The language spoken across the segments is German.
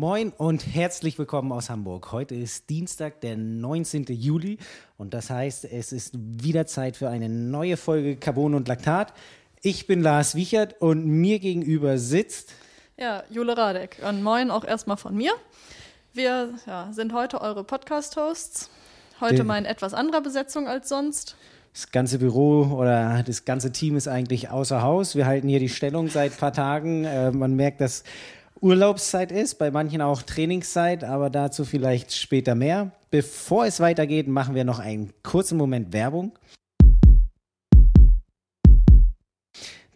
Moin und herzlich willkommen aus Hamburg. Heute ist Dienstag, der 19. Juli und das heißt, es ist wieder Zeit für eine neue Folge Carbon und Laktat. Ich bin Lars Wiechert und mir gegenüber sitzt ja, Jule Radek. Und moin auch erstmal von mir. Wir ja, sind heute eure Podcast-Hosts. Heute Den, mal in etwas anderer Besetzung als sonst. Das ganze Büro oder das ganze Team ist eigentlich außer Haus. Wir halten hier die Stellung seit ein paar Tagen. Äh, man merkt, dass Urlaubszeit ist, bei manchen auch Trainingszeit, aber dazu vielleicht später mehr. Bevor es weitergeht, machen wir noch einen kurzen Moment Werbung.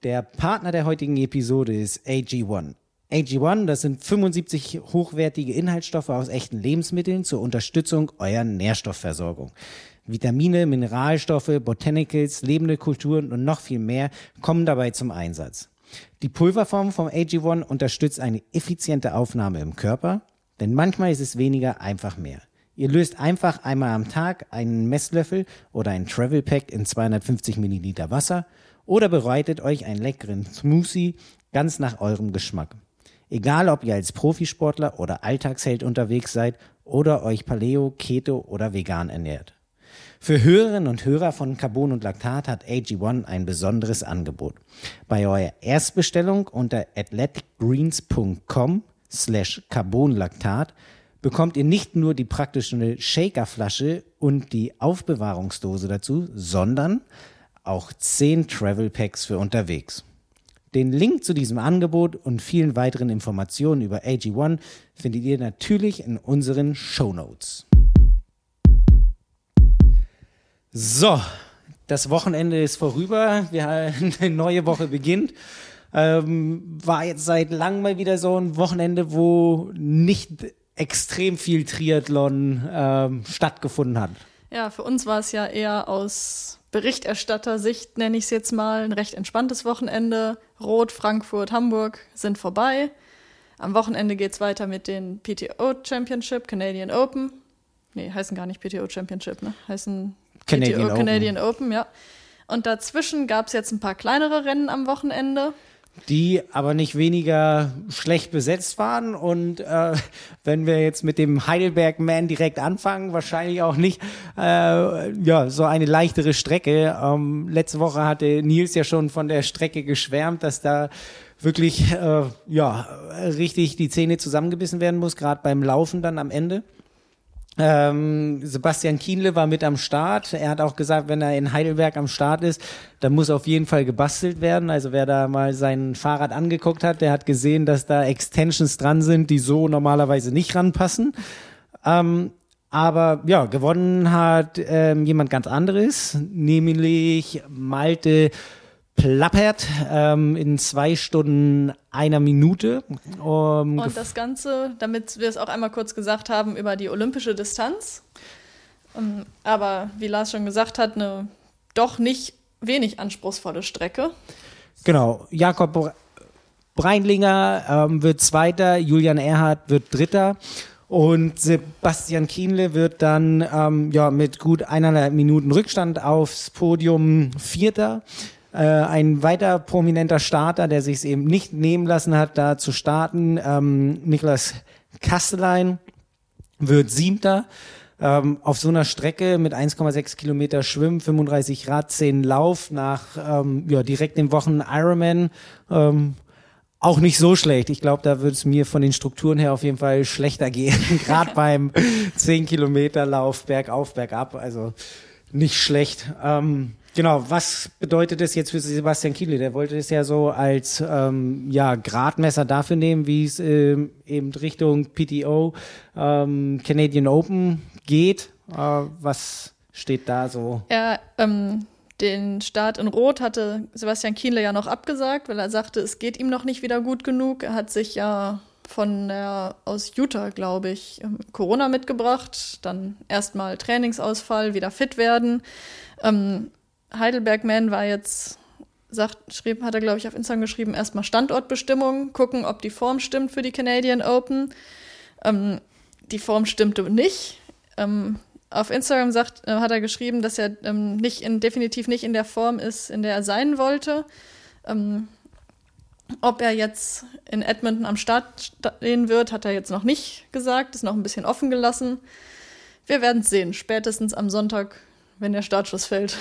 Der Partner der heutigen Episode ist AG1. AG1, das sind 75 hochwertige Inhaltsstoffe aus echten Lebensmitteln zur Unterstützung eurer Nährstoffversorgung. Vitamine, Mineralstoffe, Botanicals, lebende Kulturen und noch viel mehr kommen dabei zum Einsatz. Die Pulverform vom AG1 unterstützt eine effiziente Aufnahme im Körper, denn manchmal ist es weniger einfach mehr. Ihr löst einfach einmal am Tag einen Messlöffel oder ein Travel Pack in 250 Milliliter Wasser oder bereitet euch einen leckeren Smoothie ganz nach eurem Geschmack. Egal, ob ihr als Profisportler oder Alltagsheld unterwegs seid oder euch Paleo, Keto oder vegan ernährt. Für Hörerinnen und Hörer von Carbon und Laktat hat AG1 ein besonderes Angebot. Bei eurer Erstbestellung unter athleticgreens.com slash carbonlaktat bekommt ihr nicht nur die praktische Shakerflasche und die Aufbewahrungsdose dazu, sondern auch 10 Travel Packs für unterwegs. Den Link zu diesem Angebot und vielen weiteren Informationen über AG1 findet ihr natürlich in unseren Show Notes. So, das Wochenende ist vorüber. Wir, eine neue Woche beginnt. Ähm, war jetzt seit langem mal wieder so ein Wochenende, wo nicht extrem viel Triathlon ähm, stattgefunden hat. Ja, für uns war es ja eher aus Berichterstatter-Sicht, nenne ich es jetzt mal, ein recht entspanntes Wochenende. Rot, Frankfurt, Hamburg sind vorbei. Am Wochenende geht es weiter mit den PTO Championship, Canadian Open. Nee, heißen gar nicht PTO Championship, ne? Heißen Canadian, PTO, Open. Canadian Open, ja. Und dazwischen gab es jetzt ein paar kleinere Rennen am Wochenende. Die aber nicht weniger schlecht besetzt waren. Und äh, wenn wir jetzt mit dem Heidelberg Man direkt anfangen, wahrscheinlich auch nicht äh, ja, so eine leichtere Strecke. Ähm, letzte Woche hatte Nils ja schon von der Strecke geschwärmt, dass da wirklich äh, ja richtig die Zähne zusammengebissen werden muss, gerade beim Laufen dann am Ende. Ähm, Sebastian Kienle war mit am Start. Er hat auch gesagt, wenn er in Heidelberg am Start ist, dann muss auf jeden Fall gebastelt werden. Also wer da mal sein Fahrrad angeguckt hat, der hat gesehen, dass da Extensions dran sind, die so normalerweise nicht ranpassen. Ähm, aber ja, gewonnen hat ähm, jemand ganz anderes, nämlich Malte Plappert ähm, in zwei Stunden einer Minute. Um, und das Ganze, damit wir es auch einmal kurz gesagt haben, über die olympische Distanz. Um, ähm, aber wie Lars schon gesagt hat, eine doch nicht wenig anspruchsvolle Strecke. Genau, Jakob Breinlinger ähm, wird Zweiter, Julian Erhardt wird Dritter. Und Sebastian Kienle wird dann ähm, ja, mit gut eineinhalb Minuten Rückstand aufs Podium Vierter. Äh, ein weiter prominenter Starter, der sich es eben nicht nehmen lassen hat, da zu starten, ähm, Niklas Kastelein wird Siebter. Ähm, auf so einer Strecke mit 1,6 Kilometer Schwimmen, 35 Rad, 10 Lauf nach ähm, ja, direkt dem Wochen Ironman ähm, auch nicht so schlecht. Ich glaube, da würde es mir von den Strukturen her auf jeden Fall schlechter gehen. Gerade beim 10 Kilometer Lauf bergauf, bergab. Also nicht schlecht. Ähm, Genau, was bedeutet das jetzt für Sebastian Kiele? Der wollte es ja so als ähm, ja, Gradmesser dafür nehmen, wie es ähm, eben Richtung PTO ähm, Canadian Open geht. Äh, was steht da so? Ja, ähm, den Start in Rot hatte Sebastian Kienle ja noch abgesagt, weil er sagte, es geht ihm noch nicht wieder gut genug. Er hat sich ja von der aus Utah, glaube ich, ähm, Corona mitgebracht, dann erstmal Trainingsausfall, wieder fit werden. Ähm, Heidelberg-Man war jetzt, sagt, schrieb, hat er, glaube ich, auf Instagram geschrieben, erstmal Standortbestimmung, gucken, ob die Form stimmt für die Canadian Open. Ähm, die Form stimmte nicht. Ähm, auf Instagram sagt, äh, hat er geschrieben, dass er ähm, nicht in, definitiv nicht in der Form ist, in der er sein wollte. Ähm, Ob er jetzt in Edmonton am Start stehen wird, hat er jetzt noch nicht gesagt, ist noch ein bisschen offen gelassen. Wir werden es sehen, spätestens am Sonntag, wenn der Startschuss fällt.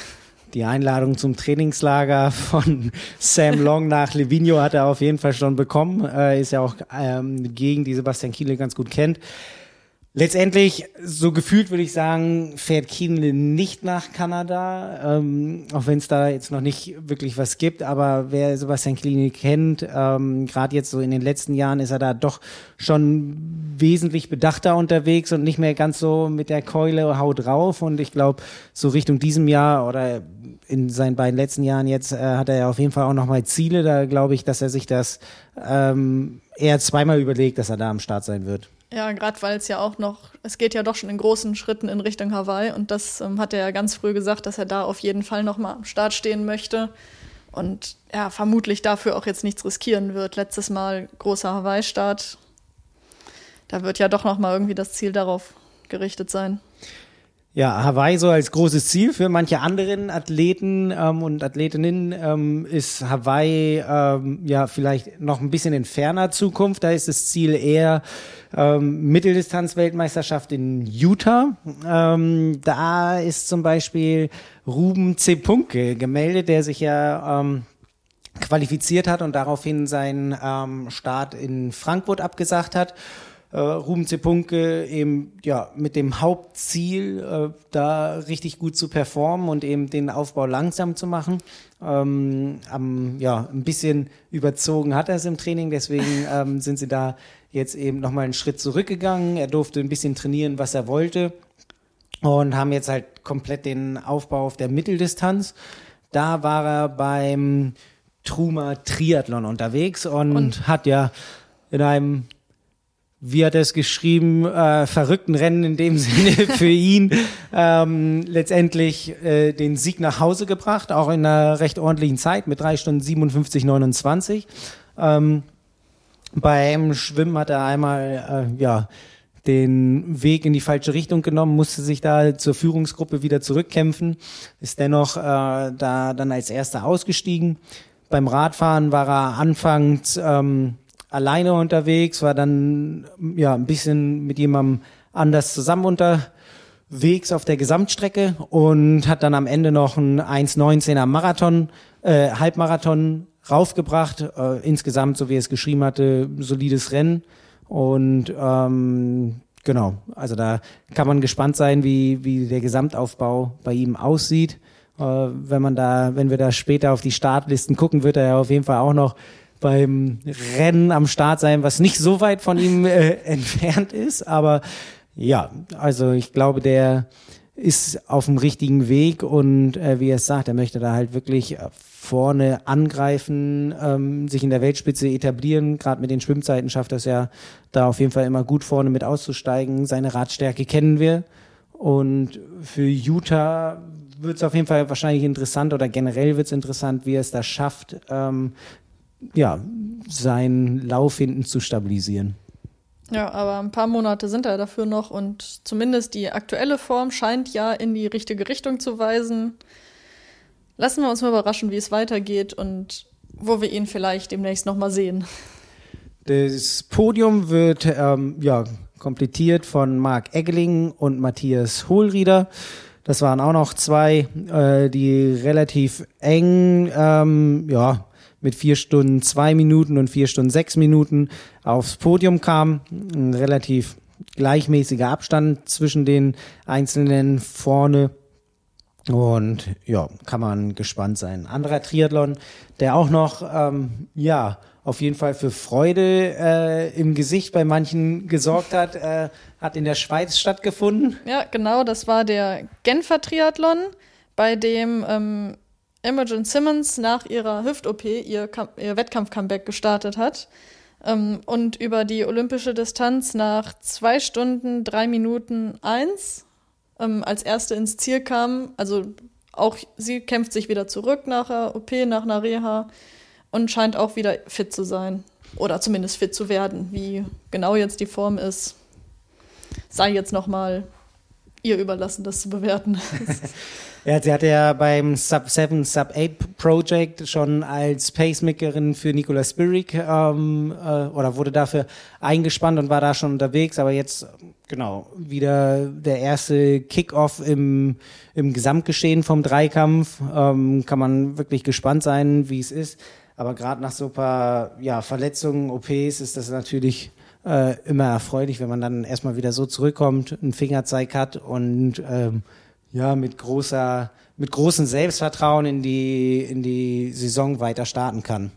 Die Einladung zum Trainingslager von Sam Long nach Livigno hat er auf jeden Fall schon bekommen. Äh, ist ja auch ähm, gegen die Sebastian Kiele ganz gut kennt. Letztendlich, so gefühlt würde ich sagen, fährt Kienle nicht nach Kanada, ähm, auch wenn es da jetzt noch nicht wirklich was gibt. Aber wer Sebastian Kienle kennt, ähm, gerade jetzt so in den letzten Jahren ist er da doch schon wesentlich bedachter unterwegs und nicht mehr ganz so mit der Keule haut drauf. Und ich glaube, so Richtung diesem Jahr oder in seinen beiden letzten Jahren jetzt äh, hat er ja auf jeden Fall auch nochmal Ziele. Da glaube ich, dass er sich das ähm, eher zweimal überlegt, dass er da am Start sein wird. Ja, gerade weil es ja auch noch, es geht ja doch schon in großen Schritten in Richtung Hawaii und das ähm, hat er ja ganz früh gesagt, dass er da auf jeden Fall nochmal am Start stehen möchte und ja, vermutlich dafür auch jetzt nichts riskieren wird. Letztes Mal großer Hawaii-Start, da wird ja doch nochmal irgendwie das Ziel darauf gerichtet sein. Ja, Hawaii so als großes Ziel für manche anderen Athleten ähm, und Athletinnen ähm, ist Hawaii ähm, ja vielleicht noch ein bisschen in ferner Zukunft. Da ist das Ziel eher ähm, Mitteldistanz-Weltmeisterschaft in Utah. Ähm, da ist zum Beispiel Ruben C. Punke gemeldet, der sich ja ähm, qualifiziert hat und daraufhin seinen ähm, Start in Frankfurt abgesagt hat äh, Ruben Zepunke eben ja mit dem Hauptziel, äh, da richtig gut zu performen und eben den Aufbau langsam zu machen. Ähm, am, ja, ein bisschen überzogen hat er es im Training, deswegen ähm, sind sie da jetzt eben nochmal einen Schritt zurückgegangen. Er durfte ein bisschen trainieren, was er wollte und haben jetzt halt komplett den Aufbau auf der Mitteldistanz. Da war er beim Truma Triathlon unterwegs und, und hat ja in einem wie hat er es geschrieben, äh, verrückten Rennen in dem Sinne für ihn ähm, letztendlich äh, den Sieg nach Hause gebracht, auch in einer recht ordentlichen Zeit mit drei Stunden 57, 29. Ähm, beim Schwimmen hat er einmal äh, ja den Weg in die falsche Richtung genommen, musste sich da zur Führungsgruppe wieder zurückkämpfen, ist dennoch äh, da dann als erster ausgestiegen. Beim Radfahren war er anfangs ähm, alleine unterwegs, war dann ja ein bisschen mit jemandem anders zusammen unterwegs auf der Gesamtstrecke und hat dann am Ende noch ein 1,19er Marathon, äh, Halbmarathon raufgebracht. Äh, insgesamt, so wie er es geschrieben hatte, solides Rennen. Und ähm, genau, also da kann man gespannt sein, wie, wie der Gesamtaufbau bei ihm aussieht. Äh, wenn man da, wenn wir da später auf die Startlisten gucken, wird er ja auf jeden Fall auch noch beim Rennen am Start sein, was nicht so weit von ihm äh, entfernt ist. Aber ja, also ich glaube, der ist auf dem richtigen Weg und äh, wie er es sagt, er möchte da halt wirklich vorne angreifen, ähm, sich in der Weltspitze etablieren. Gerade mit den Schwimmzeiten schafft das ja da auf jeden Fall immer gut vorne mit auszusteigen. Seine Radstärke kennen wir. Und für Utah wird es auf jeden Fall wahrscheinlich interessant oder generell wird es interessant, wie er es da schafft, ähm, ja, seinen Lauf hinten zu stabilisieren. Ja, aber ein paar Monate sind da dafür noch und zumindest die aktuelle Form scheint ja in die richtige Richtung zu weisen. Lassen wir uns mal überraschen, wie es weitergeht und wo wir ihn vielleicht demnächst nochmal sehen. Das Podium wird ähm, ja, komplettiert von Marc Eggeling und Matthias Hohlrieder. Das waren auch noch zwei, äh, die relativ eng ähm, ja, mit vier Stunden zwei Minuten und vier Stunden sechs Minuten aufs Podium kam. Ein relativ gleichmäßiger Abstand zwischen den Einzelnen vorne. Und ja, kann man gespannt sein. Anderer Triathlon, der auch noch, ähm, ja, auf jeden Fall für Freude äh, im Gesicht bei manchen gesorgt hat, äh, hat in der Schweiz stattgefunden. Ja, genau, das war der Genfer Triathlon, bei dem ähm, Imogen Simmons nach ihrer Hüft-OP ihr, ihr Wettkampf-Comeback gestartet hat ähm, und über die olympische Distanz nach zwei Stunden, drei Minuten eins ähm, als erste ins Ziel kam. Also auch sie kämpft sich wieder zurück nach der OP, nach einer Reha und scheint auch wieder fit zu sein. Oder zumindest fit zu werden. Wie genau jetzt die Form ist, sei jetzt nochmal ihr überlassen, das zu bewerten. Ja, sie hatte ja beim Sub 7, Sub 8 Project schon als Pacemakerin für Nicolas Spirik ähm, äh, oder wurde dafür eingespannt und war da schon unterwegs, aber jetzt genau wieder der erste Kickoff im, im Gesamtgeschehen vom Dreikampf. Ähm, kann man wirklich gespannt sein, wie es ist. Aber gerade nach so ein paar ja, Verletzungen, OPs ist das natürlich äh, immer erfreulich, wenn man dann erstmal wieder so zurückkommt, einen Fingerzeig hat und ähm, ja, mit großer, mit großem Selbstvertrauen in die, in die Saison weiter starten kann.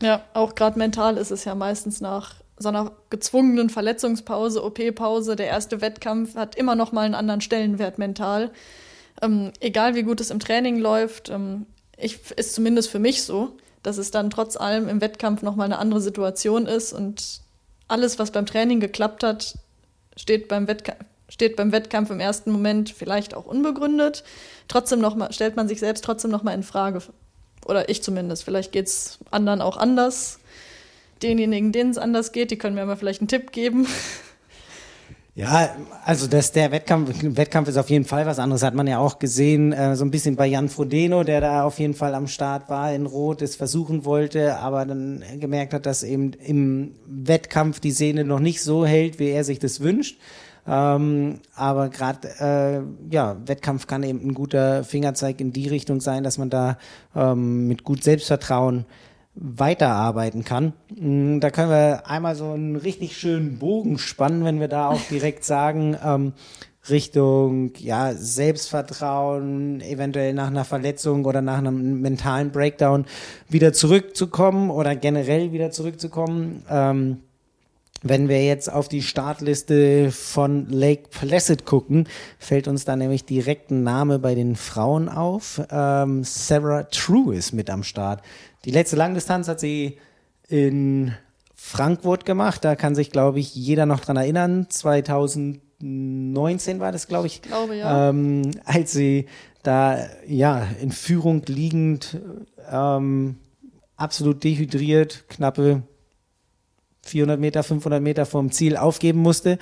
Ja, auch gerade mental ist es ja meistens nach so einer gezwungenen Verletzungspause, OP-Pause, der erste Wettkampf hat immer noch mal einen anderen Stellenwert mental. Ähm, egal wie gut es im Training läuft, ähm, ich, ist zumindest für mich so, dass es dann trotz allem im Wettkampf noch mal eine andere Situation ist und alles, was beim Training geklappt hat, steht beim Wettkampf steht beim Wettkampf im ersten Moment vielleicht auch unbegründet. Trotzdem noch mal, stellt man sich selbst trotzdem noch mal in Frage. Oder ich zumindest. Vielleicht geht es anderen auch anders. Denjenigen, denen es anders geht, die können mir mal vielleicht einen Tipp geben. Ja, also dass der Wettkampf, Wettkampf ist auf jeden Fall was anderes, hat man ja auch gesehen, äh, so ein bisschen bei Jan Frodeno, der da auf jeden Fall am Start war in Rot, es versuchen wollte, aber dann gemerkt hat, dass eben im Wettkampf die Sehne noch nicht so hält, wie er sich das wünscht. Ähm, aber gerade äh, ja, Wettkampf kann eben ein guter Fingerzeig in die Richtung sein, dass man da ähm, mit gut Selbstvertrauen weiterarbeiten kann. Mm, da können wir einmal so einen richtig schönen Bogen spannen, wenn wir da auch direkt sagen, ähm, Richtung ja Selbstvertrauen, eventuell nach einer Verletzung oder nach einem mentalen Breakdown wieder zurückzukommen oder generell wieder zurückzukommen. Ähm, wenn wir jetzt auf die Startliste von Lake Placid gucken, fällt uns da nämlich direkt ein Name bei den Frauen auf. Ähm, Sarah True ist mit am Start. Die letzte Langdistanz hat sie in Frankfurt gemacht. Da kann sich, glaube ich, jeder noch dran erinnern. 2019 war das, glaube ich. Glaube, ja. Ähm, als sie da, ja, in Führung liegend, ähm, absolut dehydriert, knappe 400 Meter, 500 Meter vom Ziel aufgeben musste.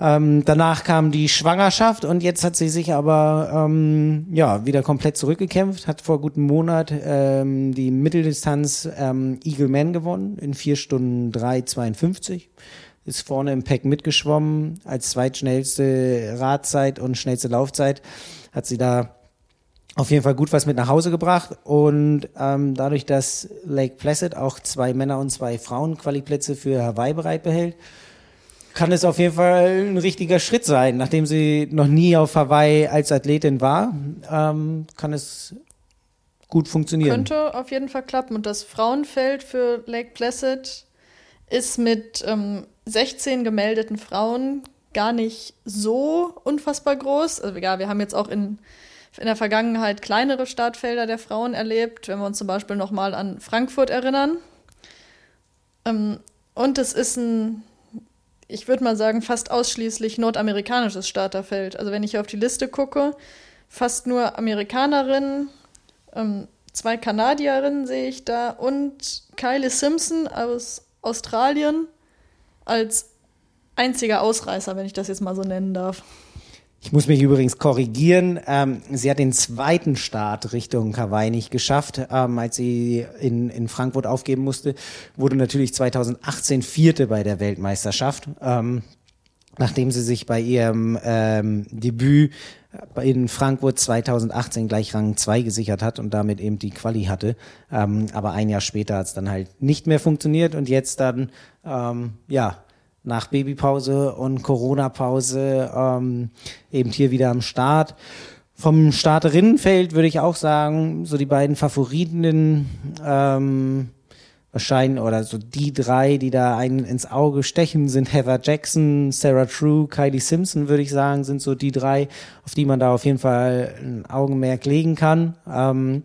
Ähm, danach kam die Schwangerschaft und jetzt hat sie sich aber ähm, ja wieder komplett zurückgekämpft, hat vor gutem Monat ähm, die Mitteldistanz ähm, Eagle Man gewonnen in vier Stunden 3,52. Ist vorne im Pack mitgeschwommen als zweitschnellste Radzeit und schnellste Laufzeit hat sie da auf jeden Fall gut was mit nach Hause gebracht und ähm, dadurch, dass Lake Placid auch zwei Männer und zwei Frauen Qualiplätze für Hawaii bereit behält, kann es auf jeden Fall ein richtiger Schritt sein. Nachdem sie noch nie auf Hawaii als Athletin war, ähm, kann es gut funktionieren. Könnte auf jeden Fall klappen. Und das Frauenfeld für Lake Placid ist mit ähm, 16 gemeldeten Frauen gar nicht so unfassbar groß. Also ja, wir haben jetzt auch in in der Vergangenheit kleinere Startfelder der Frauen erlebt, wenn wir uns zum Beispiel nochmal an Frankfurt erinnern. Ähm, und es ist ein, ich würde mal sagen, fast ausschließlich nordamerikanisches Starterfeld. Also wenn ich auf die Liste gucke, fast nur Amerikanerinnen, ähm, zwei Kanadierinnen sehe ich da und Kylie Simpson aus Australien als einziger Ausreißer, wenn ich das jetzt mal so nennen darf. Ich muss mich übrigens korrigieren. Ähm, sie hat den zweiten Start Richtung Hawaii nicht geschafft, ähm, als sie in, in Frankfurt aufgeben musste. Wurde natürlich 2018 Vierte bei der Weltmeisterschaft. Ähm, nachdem sie sich bei ihrem ähm, Debüt in Frankfurt 2018 gleich Rang 2 gesichert hat und damit eben die Quali hatte. Ähm, aber ein Jahr später hat es dann halt nicht mehr funktioniert und jetzt dann, ähm, ja, nach Babypause und Corona-Pause ähm, eben hier wieder am Start. Vom Starterinnenfeld würde ich auch sagen, so die beiden Favoritinnen ähm, wahrscheinlich oder so die drei, die da einen ins Auge stechen, sind Heather Jackson, Sarah True, Kylie Simpson, würde ich sagen, sind so die drei, auf die man da auf jeden Fall ein Augenmerk legen kann. Ähm,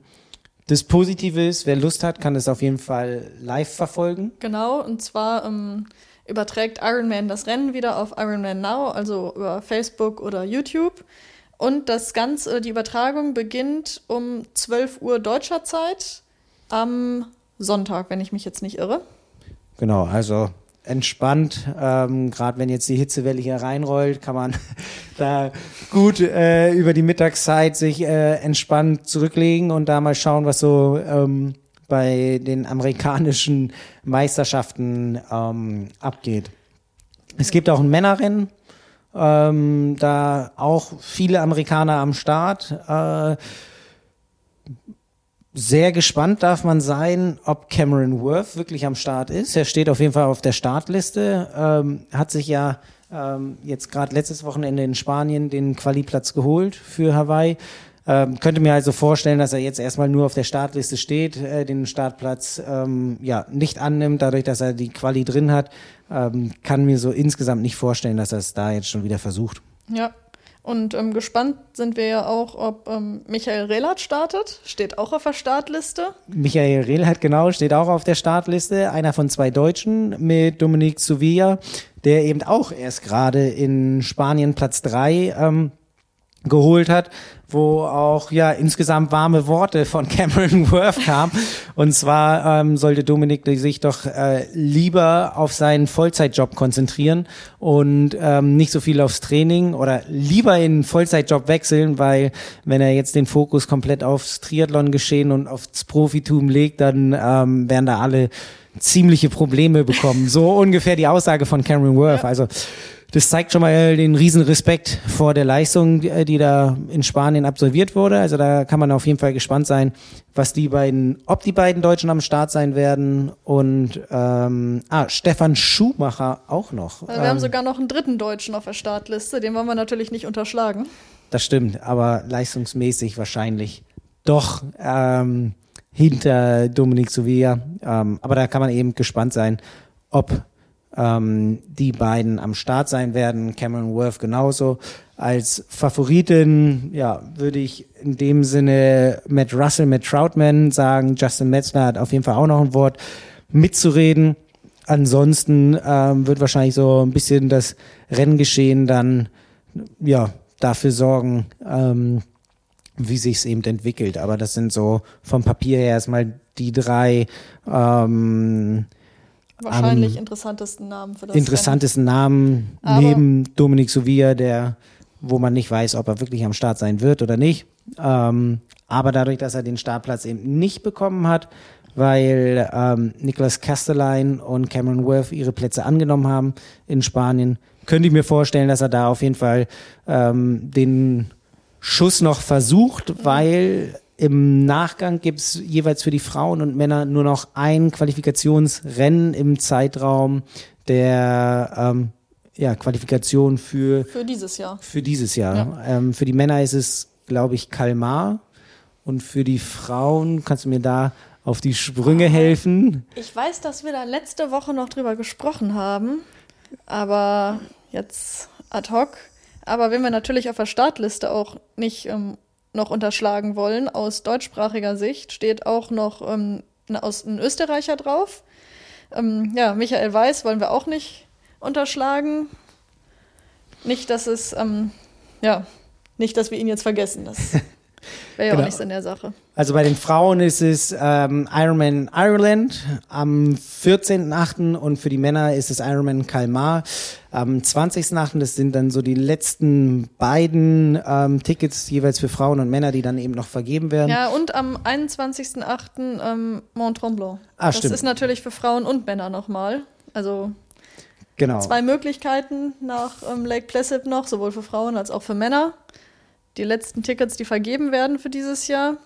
das Positive ist, wer Lust hat, kann es auf jeden Fall live verfolgen. Genau, und zwar ähm, überträgt Ironman das Rennen wieder auf Ironman Now, also über Facebook oder YouTube. Und das Ganze, die Übertragung beginnt um 12 Uhr deutscher Zeit am Sonntag, wenn ich mich jetzt nicht irre. Genau, also entspannt. Ähm, Gerade wenn jetzt die Hitzewelle hier reinrollt, kann man da gut äh, über die Mittagszeit sich äh, entspannt zurücklegen und da mal schauen, was so ähm, bei den amerikanischen Meisterschaften ähm, abgeht. Es gibt auch ein Männerrennen, ähm, da auch viele Amerikaner am Start. Äh, sehr gespannt darf man sein, ob Cameron Worth wirklich am Start ist. Er steht auf jeden Fall auf der Startliste, ähm, hat sich ja ähm, jetzt gerade letztes Wochenende in Spanien den Qualiplatz geholt für Hawaii. Ähm, könnte mir also vorstellen, dass er jetzt erstmal nur auf der Startliste steht, äh, den Startplatz ähm, ja nicht annimmt, dadurch, dass er die Quali drin hat. Ähm, kann mir so insgesamt nicht vorstellen, dass er es da jetzt schon wieder versucht. Ja. Und ähm, gespannt sind wir ja auch, ob ähm, Michael Rehlert startet. Steht auch auf der Startliste. Michael Rehlert, genau, steht auch auf der Startliste. Einer von zwei Deutschen mit Dominique Suvilla, der eben auch erst gerade in Spanien Platz drei ähm, geholt hat, wo auch ja insgesamt warme Worte von Cameron Worth kam. Und zwar ähm, sollte Dominik sich doch äh, lieber auf seinen Vollzeitjob konzentrieren und ähm, nicht so viel aufs Training oder lieber in einen Vollzeitjob wechseln, weil wenn er jetzt den Fokus komplett aufs Triathlon geschehen und aufs Profitum legt, dann ähm, werden da alle ziemliche Probleme bekommen. So ungefähr die Aussage von Cameron Worth. Also das zeigt schon mal den riesen Respekt vor der Leistung, die da in Spanien absolviert wurde. Also da kann man auf jeden Fall gespannt sein, was die beiden, ob die beiden Deutschen am Start sein werden und ähm, ah, Stefan Schumacher auch noch. Also wir ähm, haben sogar noch einen dritten Deutschen auf der Startliste, den wollen wir natürlich nicht unterschlagen. Das stimmt, aber leistungsmäßig wahrscheinlich doch ähm, hinter Dominik Suvia. Ähm, aber da kann man eben gespannt sein, ob ähm, die beiden am Start sein werden. Cameron Worth genauso. Als Favoritin, ja, würde ich in dem Sinne Matt Russell, Matt Troutman sagen. Justin Metzler hat auf jeden Fall auch noch ein Wort mitzureden. Ansonsten ähm, wird wahrscheinlich so ein bisschen das Renngeschehen dann, ja, dafür sorgen, ähm, wie sich es eben entwickelt. Aber das sind so vom Papier her erstmal die drei ähm, Wahrscheinlich am interessantesten Namen für das Interessantesten Rennen. Namen Aber neben Dominik Suvia, der, wo man nicht weiß, ob er wirklich am Start sein wird oder nicht. Ähm, aber dadurch, dass er den Startplatz eben nicht bekommen hat, weil ähm, Nicolas Castelline und Cameron Worth ihre Plätze angenommen haben in Spanien, könnte ich mir vorstellen, dass er da auf jeden Fall ähm, den Schuss noch versucht, weil im Nachgang gibt es jeweils für die Frauen und Männer nur noch ein Qualifikationsrennen im Zeitraum der ähm, ja, Qualifikation für, für dieses Jahr. Für dieses Jahr. Ja. Ähm, für die Männer ist es, glaube ich, Kalmar. Und für die Frauen kannst du mir da auf die Sprünge helfen. Ich weiß, dass wir da letzte Woche noch drüber gesprochen haben, aber jetzt ad hoc. Aber wenn wir natürlich auf der Startliste auch nicht ähm, noch unterschlagen wollen, aus deutschsprachiger Sicht, steht auch noch ähm, aus, ein Österreicher drauf. Ähm, ja, Michael Weiß wollen wir auch nicht unterschlagen. Nicht, dass es, ähm, ja, nicht, dass wir ihn jetzt vergessen. Das Wäre ja genau. auch nichts in der Sache. Also bei den Frauen ist es ähm, Ironman Ireland am 14.8. und für die Männer ist es Ironman Kalmar am 20.8. Das sind dann so die letzten beiden ähm, Tickets jeweils für Frauen und Männer, die dann eben noch vergeben werden. Ja, und am 21.8. Ähm, Mont Tremblant. Ah, das stimmt. ist natürlich für Frauen und Männer nochmal. Also genau. zwei Möglichkeiten nach ähm, Lake Placid noch, sowohl für Frauen als auch für Männer die letzten Tickets, die vergeben werden für dieses Jahr.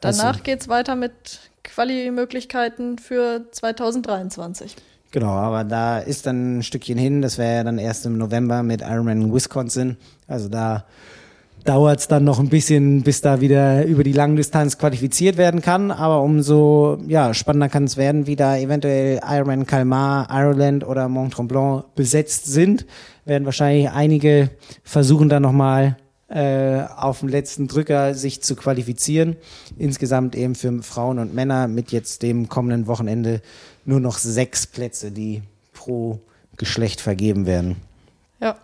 Danach also. geht es weiter mit Quali-Möglichkeiten für 2023. Genau, aber da ist dann ein Stückchen hin. Das wäre ja dann erst im November mit Ironman Wisconsin. Also da dauert es dann noch ein bisschen, bis da wieder über die Langdistanz qualifiziert werden kann. Aber umso ja, spannender kann es werden, wie da eventuell Ironman Kalmar, Ireland oder Mont Tremblant besetzt sind. Werden wahrscheinlich einige versuchen dann nochmal äh, auf dem letzten Drücker sich zu qualifizieren. Insgesamt eben für Frauen und Männer mit jetzt dem kommenden Wochenende nur noch sechs Plätze, die pro Geschlecht vergeben werden. Ja,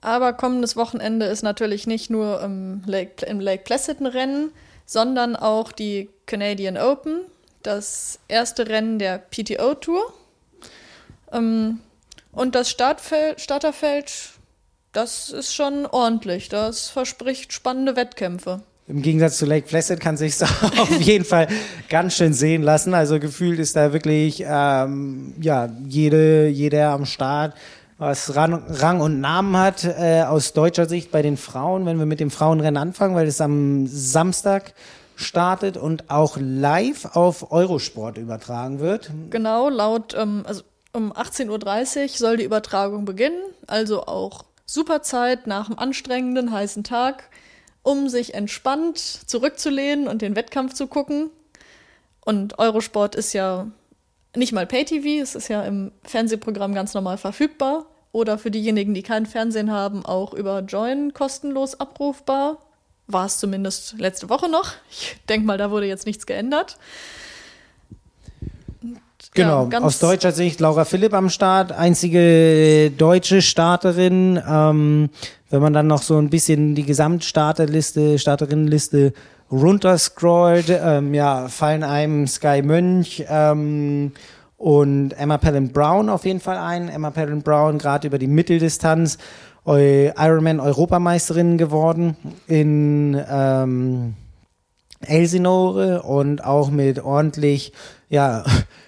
aber kommendes Wochenende ist natürlich nicht nur im Lake, im Lake Placid ein Rennen, sondern auch die Canadian Open, das erste Rennen der PTO Tour. Ähm, und das Startfeld, Starterfeld das ist schon ordentlich. Das verspricht spannende Wettkämpfe. Im Gegensatz zu Lake Placid kann sich auf jeden Fall ganz schön sehen lassen. Also gefühlt ist da wirklich ähm, ja jede jeder am Start, was Rang, Rang und Namen hat äh, aus deutscher Sicht bei den Frauen. Wenn wir mit dem Frauenrennen anfangen, weil es am Samstag startet und auch live auf Eurosport übertragen wird. Genau, laut ähm, also um 18:30 Uhr soll die Übertragung beginnen. Also auch super Zeit nach einem anstrengenden heißen Tag um sich entspannt zurückzulehnen und den Wettkampf zu gucken. Und Eurosport ist ja nicht mal Pay-TV, es ist ja im Fernsehprogramm ganz normal verfügbar. Oder für diejenigen, die kein Fernsehen haben, auch über Join kostenlos abrufbar. War es zumindest letzte Woche noch. Ich denke mal, da wurde jetzt nichts geändert. Genau, ja, aus deutscher Sicht Laura Philipp am Start, einzige deutsche Starterin. Ähm, wenn man dann noch so ein bisschen die Gesamtstarterliste, Starterinnenliste runterscrollt, ähm, ja, fallen einem Sky Mönch ähm, und Emma Pellin Brown auf jeden Fall ein. Emma Pellin Brown gerade über die Mitteldistanz Ironman Europameisterin geworden in ähm, Elsinore und auch mit ordentlich ja,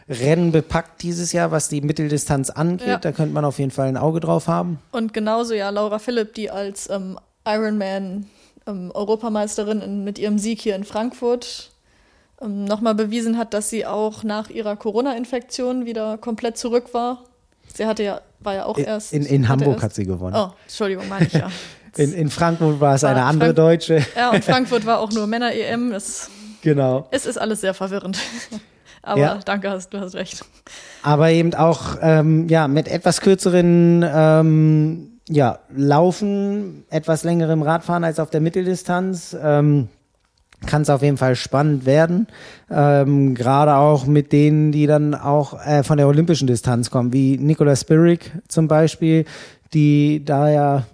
Rennen bepackt dieses Jahr, was die Mitteldistanz angeht. Ja. Da könnte man auf jeden Fall ein Auge drauf haben. Und genauso ja Laura Philipp, die als ähm, Ironman ähm, Europameisterin in, mit ihrem Sieg hier in Frankfurt ähm, nochmal bewiesen hat, dass sie auch nach ihrer Corona-Infektion wieder komplett zurück war. Sie hatte ja, war ja auch erst. In, in Hamburg erst, hat sie gewonnen. Oh, Entschuldigung, meine ich ja. in, in Frankfurt war es war eine andere Frank Deutsche. Ja, und Frankfurt war auch nur Männer-EM. Genau. Es ist alles sehr verwirrend. Aber ja. danke, hast, du hast recht. Aber eben auch ähm, ja mit etwas kürzeren ähm, ja, Laufen, etwas längerem Radfahren als auf der Mitteldistanz. Ähm, kann es auf jeden Fall spannend werden. Ähm, Gerade auch mit denen, die dann auch äh, von der olympischen Distanz kommen, wie Nicola Spirik zum Beispiel, die da ja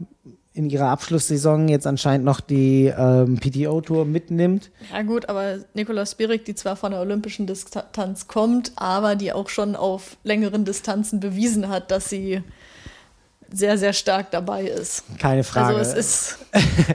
in ihrer Abschlusssaison jetzt anscheinend noch die ähm, PTO-Tour mitnimmt. Ja gut, aber Nikolaus Spirik, die zwar von der olympischen Distanz kommt, aber die auch schon auf längeren Distanzen bewiesen hat, dass sie sehr, sehr stark dabei ist. Keine Frage. Also es ist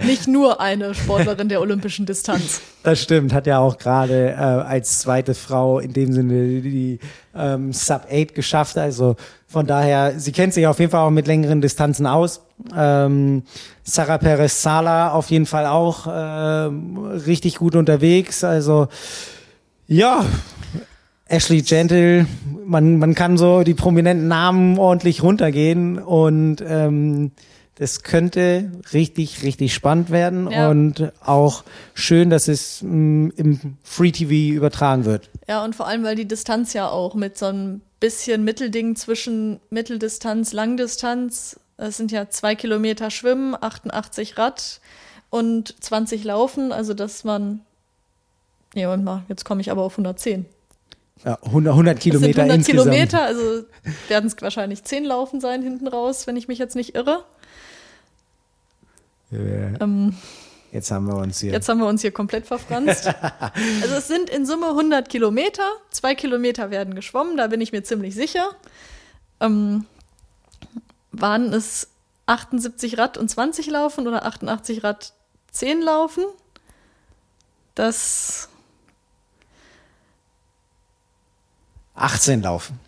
nicht nur eine Sportlerin der olympischen Distanz. Das stimmt, hat ja auch gerade äh, als zweite Frau in dem Sinne die, ähm, Sub 8 geschafft. Also von daher, sie kennt sich auf jeden Fall auch mit längeren Distanzen aus. Ähm, Sarah Perez Sala auf jeden Fall auch äh, richtig gut unterwegs. Also ja, Ashley Gentle, man, man kann so die prominenten Namen ordentlich runtergehen und ähm, das könnte richtig, richtig spannend werden ja. und auch schön, dass es mh, mm, im Free TV übertragen wird. Ja, und vor allem, weil die Distanz ja auch mit so einem bisschen Mittelding zwischen Mitteldistanz, Langdistanz, es sind ja zwei Kilometer Schwimmen, 88 Rad und 20 Laufen, also dass man, nee, und mal, jetzt komme ich aber auf 110. Ja, 100, 100 Kilometer 100 insgesamt. Kilometer, also werden es wahrscheinlich 10 Laufen sein hinten raus, wenn ich mich jetzt nicht irre. Ja, ähm, jetzt haben wir uns hier. Jetzt haben wir uns hier komplett verfranst. also es sind in Summe 100 Kilometer. Zwei Kilometer werden geschwommen, da bin ich mir ziemlich sicher. Ähm, waren es 78 Rad und 20 Laufen oder 88 Rad 10 Laufen? Das 18 laufen.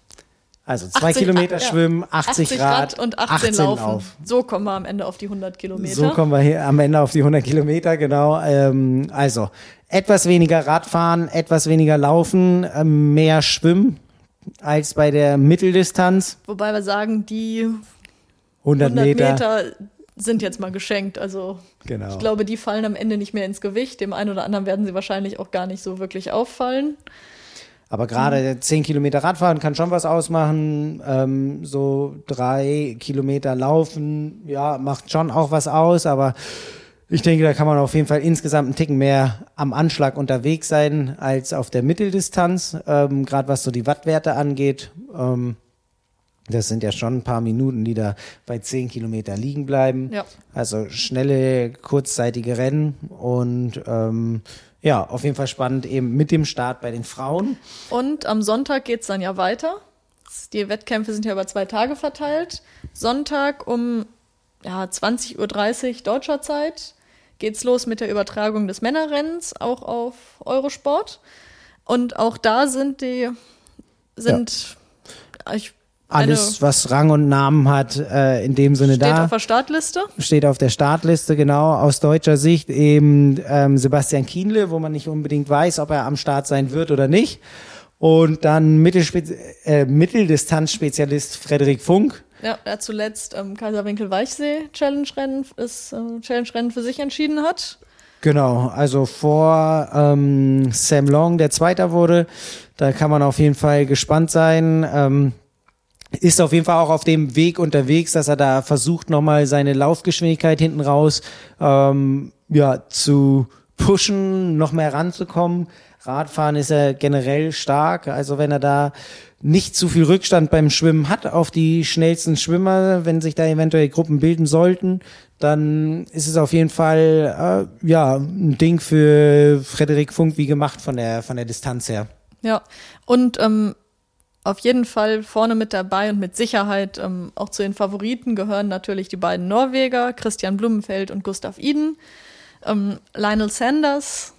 Also zwei 80, Kilometer ja, schwimmen, 80, 80 Grad, Grad, und 18, 18 laufen. Lauf. So kommen wir am Ende auf die 100 Kilometer. So kommen wir hier am Ende auf die 100 Kilometer, genau. Ähm, also etwas weniger Radfahren, etwas weniger Laufen, äh, mehr Schwimmen als bei der Mitteldistanz. Wobei wir sagen, die 100, 100 Meter. Meter sind jetzt mal geschenkt. Also genau. ich glaube, die fallen am Ende nicht mehr ins Gewicht. Dem einen oder anderen werden sie wahrscheinlich auch gar nicht so wirklich auffallen. Aber gerade mhm. zehn Kilometer Radfahren kann schon was ausmachen. Ähm, so drei Kilometer laufen, ja, macht schon auch was aus. Aber ich denke, da kann man auf jeden Fall insgesamt einen Ticken mehr am Anschlag unterwegs sein als auf der Mitteldistanz. Ähm, gerade was so die Wattwerte angeht. Ähm, das sind ja schon ein paar Minuten, die da bei zehn Kilometer liegen bleiben. Ja. Also schnelle, kurzzeitige Rennen und ähm, ja, auf jeden Fall spannend eben mit dem Start bei den Frauen. Und am Sonntag geht es dann ja weiter. Die Wettkämpfe sind ja über zwei Tage verteilt. Sonntag um ja, 20.30 Uhr deutscher Zeit geht's los mit der Übertragung des Männerrennens, auch auf Eurosport. Und auch da sind die, sind, ja. ich, alles, was Rang und Namen hat, äh, in dem Sinne steht da. Steht auf der Startliste? Steht auf der Startliste, genau. Aus deutscher Sicht eben ähm, Sebastian Kienle, wo man nicht unbedingt weiß, ob er am Start sein wird oder nicht. Und dann Mittelspe äh, Mitteldistanzspezialist Frederik Funk. Ja, der zuletzt ähm, Kaiserwinkel-Weichsee Challenge-Rennen ist, äh, Challenge-Rennen für sich entschieden hat. Genau, also vor ähm, Sam Long, der Zweiter wurde. Da kann man auf jeden Fall gespannt sein. Ähm, ist auf jeden Fall auch auf dem Weg unterwegs, dass er da versucht, nochmal seine Laufgeschwindigkeit hinten raus ähm, ja, zu pushen, noch mehr ranzukommen. Radfahren ist er generell stark. Also wenn er da nicht zu viel Rückstand beim Schwimmen hat auf die schnellsten Schwimmer, wenn sich da eventuell Gruppen bilden sollten, dann ist es auf jeden Fall äh, ja ein Ding für Frederik Funk wie gemacht von der von der Distanz her. Ja und ähm, auf jeden Fall vorne mit dabei und mit Sicherheit ähm, auch zu den Favoriten gehören natürlich die beiden Norweger Christian Blumenfeld und Gustav Iden. Ähm, Lionel Sanders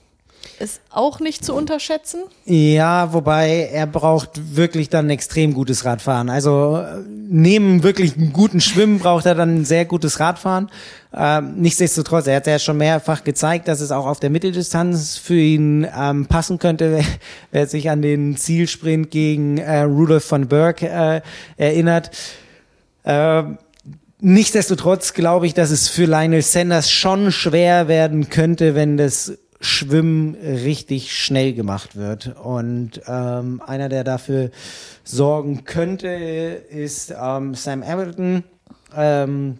ist auch nicht zu unterschätzen. Ja, wobei er braucht wirklich dann extrem gutes Radfahren. Also neben wirklich einem guten Schwimmen braucht er dann ein sehr gutes Radfahren. Ähm, nichtsdestotrotz, er hat ja schon mehrfach gezeigt, dass es auch auf der Mitteldistanz für ihn ähm, passen könnte, wer, wer, sich an den Zielsprint gegen äh, Rudolf von Berg äh, erinnert. Ähm, nichtsdestotrotz glaube ich, dass es für Lionel Sanders schon schwer werden könnte, wenn das Schwimmen richtig schnell gemacht wird. Und ähm, einer, der dafür sorgen könnte, ist ähm, Sam Hamilton. Ähm,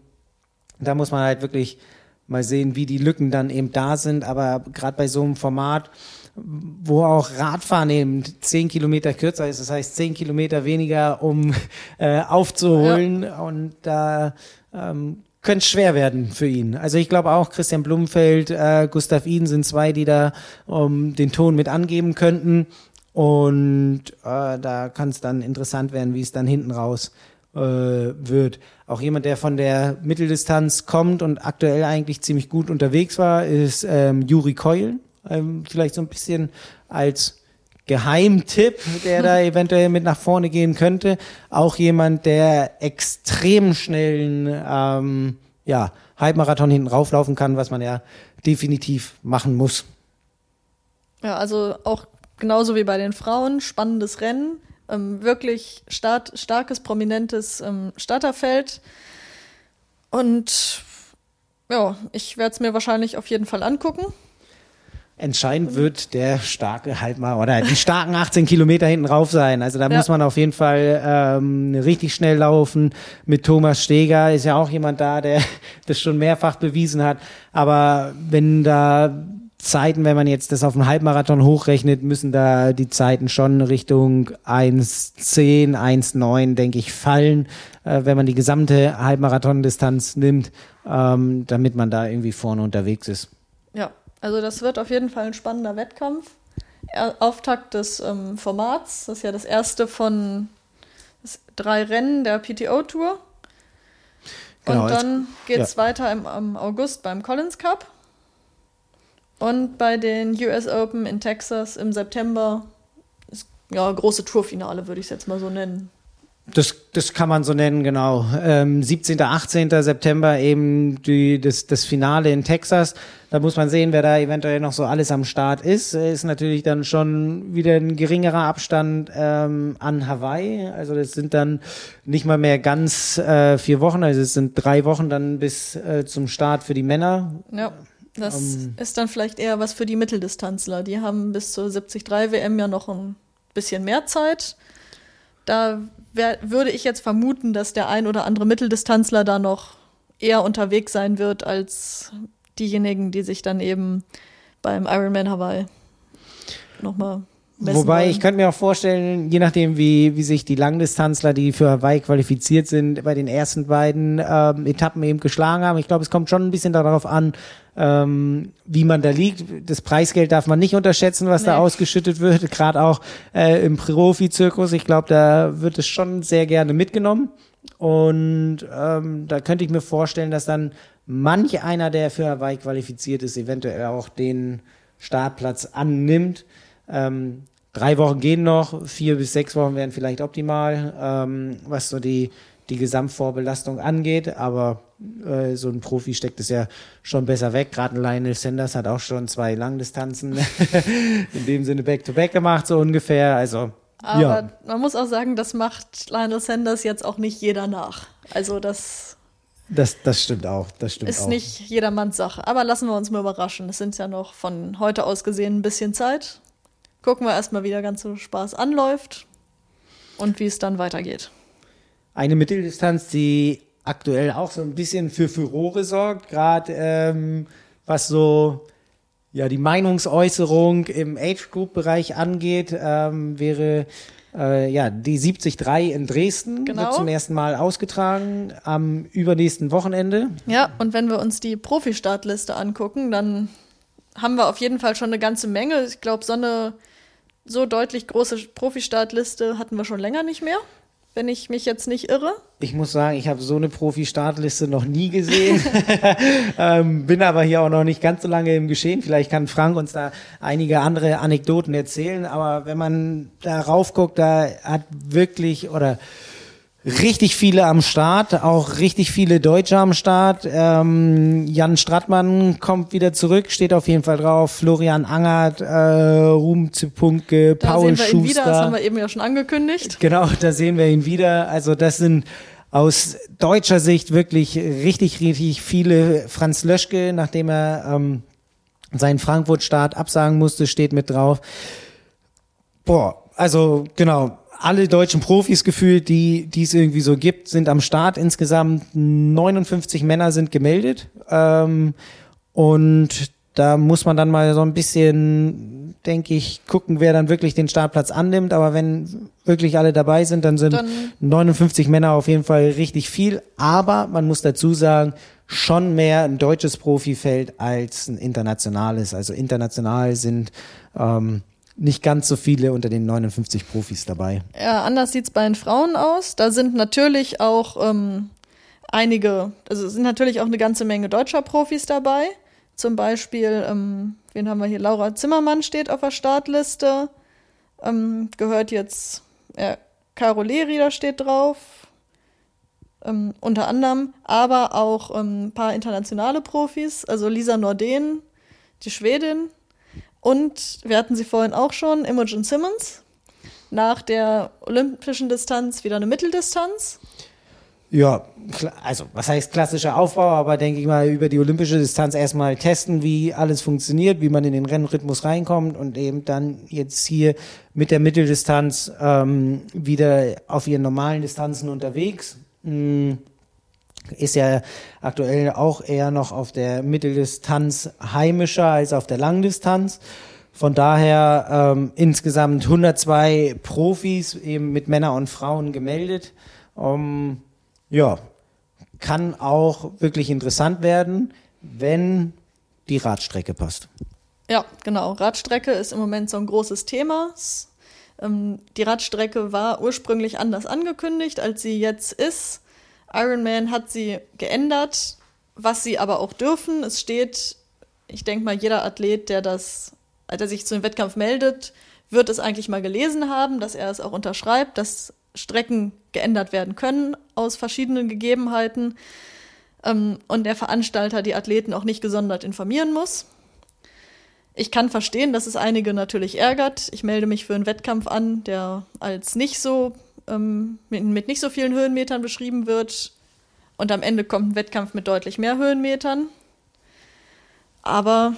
da muss man halt wirklich mal sehen, wie die Lücken dann eben da sind. Aber gerade bei so einem Format, wo auch Radfahren eben zehn Kilometer kürzer ist, das heißt zehn Kilometer weniger, um äh, aufzuholen. Ja. Und da ähm, könnte schwer werden für ihn. Also ich glaube auch, Christian Blumfeld, äh, Gustav Iden sind zwei, die da um, den Ton mit angeben könnten. Und äh, da kann es dann interessant werden, wie es dann hinten raus äh, wird. Auch jemand, der von der Mitteldistanz kommt und aktuell eigentlich ziemlich gut unterwegs war, ist ähm, Juri Keulen. Ähm, vielleicht so ein bisschen als Geheimtipp, der da eventuell mit nach vorne gehen könnte. Auch jemand, der extrem schnellen ähm, ja, Halbmarathon hinten rauflaufen kann, was man ja definitiv machen muss. Ja, also auch genauso wie bei den Frauen, spannendes Rennen, ähm, wirklich start, starkes, prominentes ähm, Starterfeld. Und ja, ich werde es mir wahrscheinlich auf jeden Fall angucken. Entscheidend wird der starke Halbmarathon oder die starken 18 Kilometer hinten rauf sein. Also da ja. muss man auf jeden Fall ähm, richtig schnell laufen. Mit Thomas Steger ist ja auch jemand da, der das schon mehrfach bewiesen hat. Aber wenn da Zeiten, wenn man jetzt das auf einen Halbmarathon hochrechnet, müssen da die Zeiten schon Richtung 1,10, 1,9, denke ich, fallen, äh, wenn man die gesamte Halbmarathon-Distanz nimmt, ähm, damit man da irgendwie vorne unterwegs ist. Ja, also das wird auf jeden Fall ein spannender Wettkampf. Auftakt des ähm, Formats, das ist ja das erste von drei Rennen der PTO-Tour. Genau, und dann geht es ja. weiter im, im, August beim Collins Cup. Und bei den US Open in Texas im September ist ja große Tourfinale, würde ich es jetzt mal so nennen. Das, das kann man so nennen, genau. Ähm, 17., 18. September eben die, das, das Finale in Texas. Da muss man sehen, wer da eventuell noch so alles am Start ist. Ist natürlich dann schon wieder ein geringerer Abstand ähm, an Hawaii. Also das sind dann nicht mal mehr ganz äh, vier Wochen. Also es sind drei Wochen dann bis äh, zum Start für die Männer. Ja. Das um, ähm, ist dann vielleicht eher was für die Mitteldistanzler. Die haben bis zur 73 WM ja noch ein bisschen mehr Zeit. Da wär, würde ich jetzt vermuten, dass der ein oder andere Mitteldistanzler da noch eher unterwegs sein wird als diejenigen, die sich dann eben beim Ironman Hawaii nochmal Wobei, wollen. ich könnte mir auch vorstellen, je nachdem, wie, wie sich die Langdistanzler, die für Hawaii qualifiziert sind, bei den ersten beiden ähm, Etappen eben geschlagen haben. Ich glaube, es kommt schon ein bisschen darauf an, ähm, wie man da liegt. Das Preisgeld darf man nicht unterschätzen, was nee. da ausgeschüttet wird, gerade auch äh, im Profi-Zirkus. Ich glaube, da wird es schon sehr gerne mitgenommen. Und ähm, da könnte ich mir vorstellen, dass dann manch einer, der für Hawaii qualifiziert ist, eventuell auch den Startplatz annimmt. Ähm, drei Wochen gehen noch, vier bis sechs Wochen wären vielleicht optimal, ähm, was so die, die Gesamtvorbelastung angeht. Aber äh, so ein Profi steckt es ja schon besser weg. Gerade Lionel Sanders hat auch schon zwei Langdistanzen in dem Sinne Back-to-Back -back gemacht, so ungefähr. Also aber ja. man muss auch sagen, das macht Lionel Sanders jetzt auch nicht jeder nach. Also das, das, das stimmt auch. Das stimmt ist auch. nicht jedermanns Sache. Aber lassen wir uns mal überraschen. Es sind ja noch von heute aus gesehen ein bisschen Zeit. Gucken wir erstmal, wie der ganze Spaß anläuft und wie es dann weitergeht. Eine Mitteldistanz, die aktuell auch so ein bisschen für Furore sorgt, gerade ähm, was so ja, die Meinungsäußerung im Age-Group-Bereich angeht, ähm, wäre äh, ja die 73 in Dresden. Genau. Wird zum ersten Mal ausgetragen am übernächsten Wochenende. Ja, und wenn wir uns die Profi-Startliste angucken, dann haben wir auf jeden Fall schon eine ganze Menge. Ich glaube, so eine so deutlich große Profi-Startliste hatten wir schon länger nicht mehr, wenn ich mich jetzt nicht irre. Ich muss sagen, ich habe so eine Profi-Startliste noch nie gesehen. ähm, bin aber hier auch noch nicht ganz so lange im Geschehen. Vielleicht kann Frank uns da einige andere Anekdoten erzählen. Aber wenn man da raufguckt, da hat wirklich oder richtig viele am Start, auch richtig viele Deutsche am Start. Ähm, Jan Strattmann kommt wieder zurück, steht auf jeden Fall drauf. Florian Angert, äh, Ruhm Zipunke, Da Paul sehen wir Schuster. ihn wieder, das haben wir eben ja schon angekündigt. Genau, da sehen wir ihn wieder. Also das sind aus deutscher Sicht wirklich richtig, richtig viele. Franz Löschke, nachdem er ähm, seinen Frankfurt-Start absagen musste, steht mit drauf. Boah, also genau, alle deutschen Profis gefühlt, die die es irgendwie so gibt, sind am Start. Insgesamt 59 Männer sind gemeldet. Ähm, und da muss man dann mal so ein bisschen, denke ich, gucken, wer dann wirklich den Startplatz annimmt. Aber wenn wirklich alle dabei sind, dann sind Dann- 59 Männer auf jeden Fall richtig viel. Aber man muss dazu sagen, schon mehr ein deutsches Profifeld als ein internationales. Also international sind ähm, nicht ganz so viele unter den 59 Profis dabei. Ja, anders sieht's bei den Frauen aus. Da sind natürlich auch ähm, einige, also es sind natürlich auch eine ganze Menge deutscher Profis dabei. Zum Beispiel, ähm, wen haben wir hier? Laura Zimmermann steht auf der Startliste. Ähm, gehört jetzt, ja, Caro Leri, da steht drauf. Ähm, unter anderem, aber auch ähm, ein paar internationale Profis, also Lisa Norden, die Schwedin. Und wir hatten sie vorhin auch schon, Imogen Simmons nach der olympischen Distanz wieder eine Mitteldistanz. Ja, also was heißt klassischer Aufbau, aber denke ich mal über die olympische Distanz erstmal testen, wie alles funktioniert, wie man in den Rennrhythmus reinkommt und eben dann jetzt hier mit der Mitteldistanz ähm, wieder auf ihren normalen Distanzen unterwegs. Mm, Ist ja aktuell auch eher noch auf der Mitteldistanz heimischer als auf der Langdistanz. Von daher ähm, insgesamt 102 Profis eben mit Männern und Frauen gemeldet. Ähm, ja, kann auch wirklich interessant werden, wenn die Radstrecke passt. Ja, genau. Radstrecke ist im Moment so ein großes Thema. Ähm, die Radstrecke war ursprünglich anders angekündigt, als sie jetzt ist. Ironman hat sie geändert, was sie aber auch dürfen. Es steht, ich denke mal, jeder Athlet, der das, der sich zu dem Wettkampf meldet, wird es eigentlich mal gelesen haben, dass er es auch unterschreibt, dass Strecken geändert werden können aus verschiedenen Gegebenheiten ähm, und der Veranstalter die Athleten auch nicht gesondert informieren muss. Ich kann verstehen, dass es einige natürlich ärgert. Ich melde mich für einen Wettkampf an, der als nicht so ähm, mit, mit nicht so vielen Höhenmetern beschrieben wird. Und am Ende kommt ein Wettkampf mit deutlich mehr Höhenmetern. Aber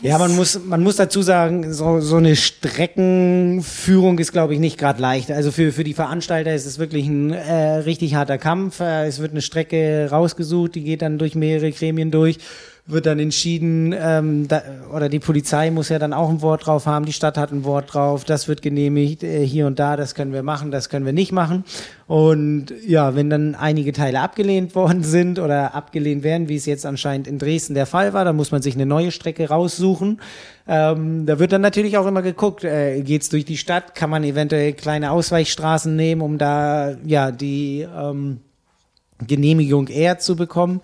Ja, man muss, man muss dazu sagen, so, so eine Streckenführung ist, glaube ich, nicht gerade leicht. Also für, für die Veranstalter ist es wirklich ein äh, richtig harter Kampf. Äh, es wird eine Strecke rausgesucht, die geht dann durch mehrere Gremien durch. Wird dann entschieden, ähm, da, oder die Polizei muss ja dann auch ein Wort drauf haben, die Stadt hat ein Wort drauf, das wird genehmigt, äh, hier und da, das können wir machen, das können wir nicht machen. Und ja, wenn dann einige Teile abgelehnt worden sind oder abgelehnt werden, wie es jetzt anscheinend in Dresden der Fall war, dann muss man sich eine neue Strecke raussuchen. Ähm, da wird dann natürlich auch immer geguckt, äh, geht's durch die Stadt, kann man eventuell kleine Ausweichstraßen nehmen, um da ja die ähm, Genehmigung eher zu bekommen.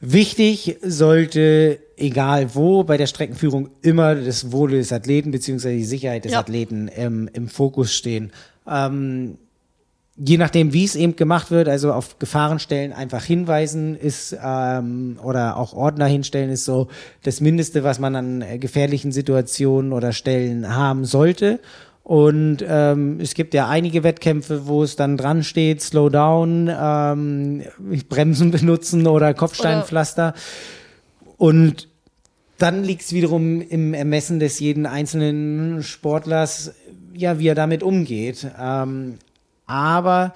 Wichtig sollte, egal wo, bei der Streckenführung immer das Wohl des Athleten beziehungsweise die Sicherheit des ja. Athleten im, im Fokus stehen. Ähm, je nachdem, wie es eben gemacht wird, also auf Gefahrenstellen einfach hinweisen ist ähm, oder auch Ordner hinstellen ist so das Mindeste, was man an gefährlichen Situationen oder Stellen haben sollte. Und ähm, es gibt ja einige Wettkämpfe, wo es dann dran steht, Slow down, ähm, Bremsen benutzen oder Kopfsteinpflaster. Oder und dann liegt es wiederum im Ermessen des jeden einzelnen Sportlers, ja, wie er damit umgeht. Ähm, aber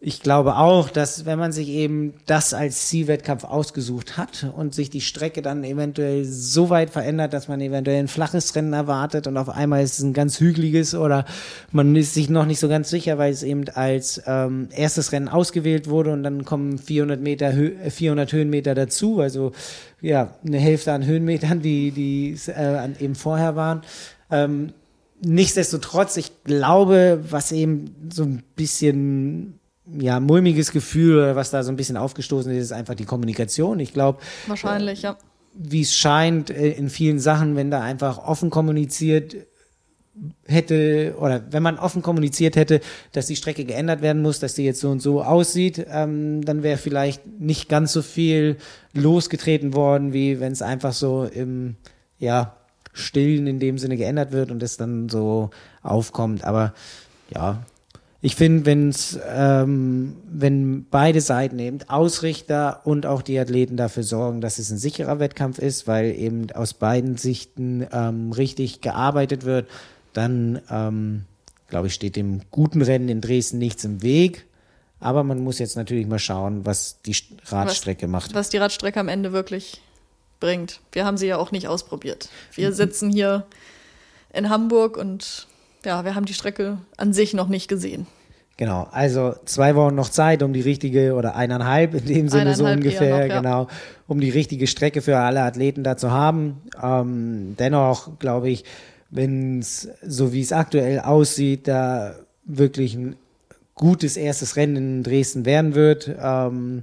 ich glaube auch, dass wenn man sich eben das als Zielwettkampf ausgesucht hat und sich die Strecke dann eventuell so weit verändert, dass man eventuell ein flaches Rennen erwartet und auf einmal ist es ein ganz hügeliges oder man ist sich noch nicht so ganz sicher, weil es eben als ähm, erstes Rennen ausgewählt wurde und dann kommen 400 Meter, 400 Höhenmeter dazu, also ja, eine Hälfte an Höhenmetern, die, die äh, eben vorher waren. Ähm, nichtsdestotrotz, ich glaube, was eben so ein bisschen ja, mulmiges Gefühl, was da so ein bisschen aufgestoßen ist, ist einfach die Kommunikation. Ich glaube. Wahrscheinlich, äh, ja. Wie es scheint, äh, in vielen Sachen, wenn da einfach offen kommuniziert hätte oder wenn man offen kommuniziert hätte, dass die Strecke geändert werden muss, dass die jetzt so und so aussieht, ähm, dann wäre vielleicht nicht ganz so viel losgetreten worden, wie wenn es einfach so im ja Stillen in dem Sinne geändert wird und es dann so aufkommt. Aber ja, ich finde, wenn's, ähm, wenn beide Seiten eben Ausrichter und auch die Athleten dafür sorgen, dass es ein sicherer Wettkampf ist, weil eben aus beiden Sichten ähm, richtig gearbeitet wird, dann ähm, glaube ich, steht dem guten Rennen in Dresden nichts im Weg. Aber man muss jetzt natürlich mal schauen, was die Radstrecke was, macht. Was die Radstrecke am Ende wirklich bringt. Wir haben sie ja auch nicht ausprobiert. Wir sitzen hier in Hamburg und ja, wir haben die Strecke an sich noch nicht gesehen. Genau, also zwei Wochen noch Zeit, um die richtige, oder eineinhalb in dem Sinne so ungefähr, noch, ja. genau, um die richtige Strecke für alle Athleten da zu haben. Ähm, dennoch glaube ich, wenn es, so wie es aktuell aussieht, da wirklich ein gutes erstes Rennen in Dresden werden wird. Ähm,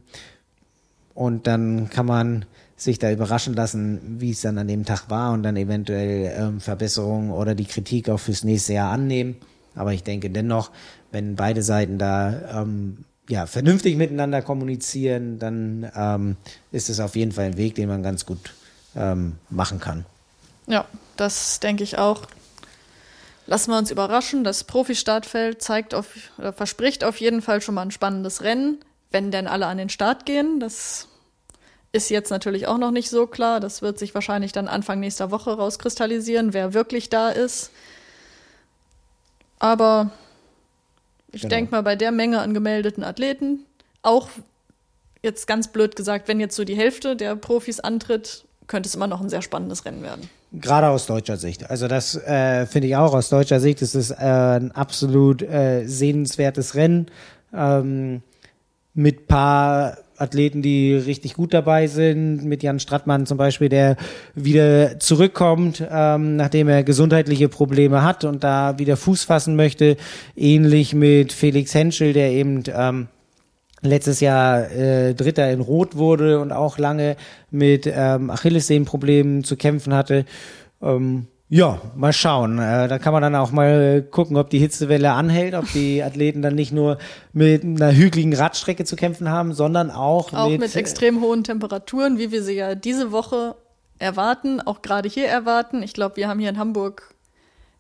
und dann kann man sich da überraschen lassen, wie es dann an dem Tag war und dann eventuell ähm, Verbesserungen oder die Kritik auch fürs nächste Jahr annehmen. Aber ich denke dennoch, wenn beide Seiten da ähm, ja, vernünftig miteinander kommunizieren, dann ähm, ist es auf jeden Fall ein Weg, den man ganz gut ähm, machen kann. Ja, das denke ich auch. Lassen wir uns überraschen. Das Profi-Startfeld zeigt auf, oder verspricht auf jeden Fall schon mal ein spannendes Rennen, wenn denn alle an den Start gehen. Das ist jetzt natürlich auch noch nicht so klar. Das wird sich wahrscheinlich dann Anfang nächster Woche rauskristallisieren, wer wirklich da ist. Aber ich genau. denke mal, bei der Menge an gemeldeten Athleten, auch jetzt ganz blöd gesagt, wenn jetzt so die Hälfte der Profis antritt, könnte es immer noch ein sehr spannendes Rennen werden. Gerade aus deutscher Sicht. Also das äh, finde ich auch aus deutscher Sicht. ist Es äh, ein absolut äh, sehenswertes Rennen ähm, mit paar Athleten, die richtig gut dabei sind, mit Jan Strattmann zum Beispiel, der wieder zurückkommt, ähm, nachdem er gesundheitliche Probleme hat und da wieder Fuß fassen möchte. Ähnlich mit Felix Henschel, der eben ähm, letztes Jahr äh, Dritter in Rot wurde und auch lange mit ähm, Achillessehnenproblemen zu kämpfen hatte. Ähm, ja, mal schauen. Äh, da kann man dann auch mal gucken, ob die Hitzewelle anhält, ob die Athleten dann nicht nur mit einer hügeligen Radstrecke zu kämpfen haben, sondern auch, auch mit, mit extrem hohen Temperaturen, wie wir sie ja diese Woche erwarten, auch gerade hier erwarten. Ich glaube, wir haben hier in Hamburg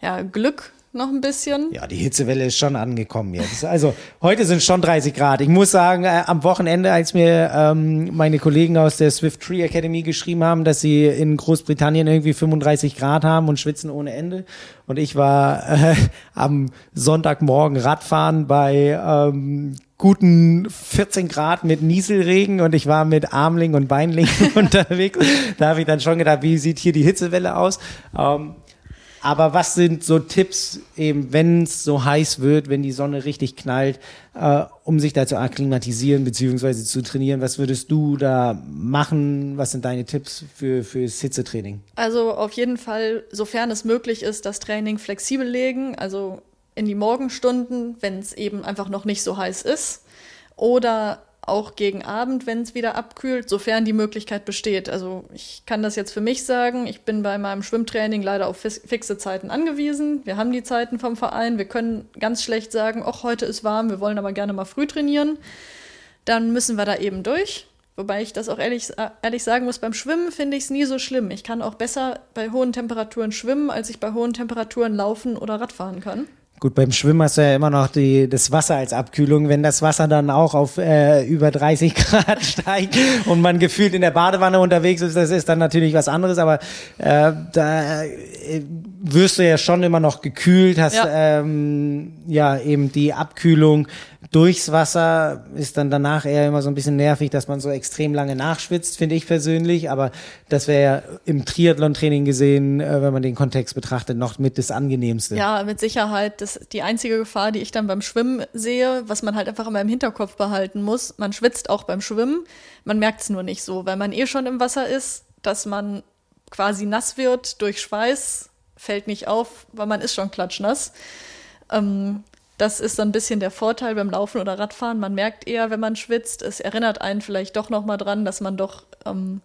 ja Glück, noch ein bisschen. Ja, die Hitzewelle ist schon angekommen jetzt. Also heute sind schon 30 Grad. Ich muss sagen, äh, am Wochenende, als mir ähm, meine Kollegen aus der Swift Tree Academy geschrieben haben, dass sie in Großbritannien irgendwie 35 Grad haben und schwitzen ohne Ende. Und ich war äh, am Sonntagmorgen Radfahren bei ähm, guten 14 Grad mit Nieselregen und ich war mit Armling und Beinling unterwegs. Da habe ich dann schon gedacht, wie sieht hier die Hitzewelle aus? Ähm, aber was sind so Tipps, eben wenn es so heiß wird, wenn die Sonne richtig knallt, äh, um sich da zu akklimatisieren beziehungsweise zu trainieren? Was würdest du da machen? Was sind deine Tipps für fürs Hitzetraining? Also auf jeden Fall, sofern es möglich ist, das Training flexibel legen, also in die Morgenstunden, wenn es eben einfach noch nicht so heiß ist, oder auch gegen Abend, wenn es wieder abkühlt, sofern die Möglichkeit besteht. Also ich kann das jetzt für mich sagen, ich bin bei meinem Schwimmtraining leider auf fixe Zeiten angewiesen. Wir haben die Zeiten vom Verein, wir können ganz schlecht sagen, ach, heute ist warm, wir wollen aber gerne mal früh trainieren. Dann müssen wir da eben durch. Wobei ich das auch ehrlich, ehrlich sagen muss, beim Schwimmen finde ich es nie so schlimm. Ich kann auch besser bei hohen Temperaturen schwimmen, als ich bei hohen Temperaturen laufen oder Radfahren kann. Gut, beim Schwimmen hast du ja immer noch die, das Wasser als Abkühlung. Wenn das Wasser dann auch auf äh, über 30 Grad steigt und man gefühlt in der Badewanne unterwegs ist, das ist dann natürlich was anderes. Aber äh, da äh, wirst du ja schon immer noch gekühlt, hast ja, ähm, ja eben die Abkühlung durchs Wasser ist dann danach eher immer so ein bisschen nervig, dass man so extrem lange nachschwitzt, finde ich persönlich. Aber das wäre ja im Triathlon-Training gesehen, äh, wenn man den Kontext betrachtet, noch mit das Angenehmste. Ja, mit Sicherheit. Das die einzige Gefahr, die ich dann beim Schwimmen sehe, was man halt einfach immer im Hinterkopf behalten muss. Man schwitzt auch beim Schwimmen. Man merkt es nur nicht so, weil man eh schon im Wasser ist, dass man quasi nass wird durch Schweiß, fällt nicht auf, weil man ist schon klatschnass. Ähm, das ist dann ein bisschen der Vorteil beim Laufen oder Radfahren. Man merkt eher, wenn man schwitzt. Es erinnert einen vielleicht doch noch mal dran, dass man doch ähm,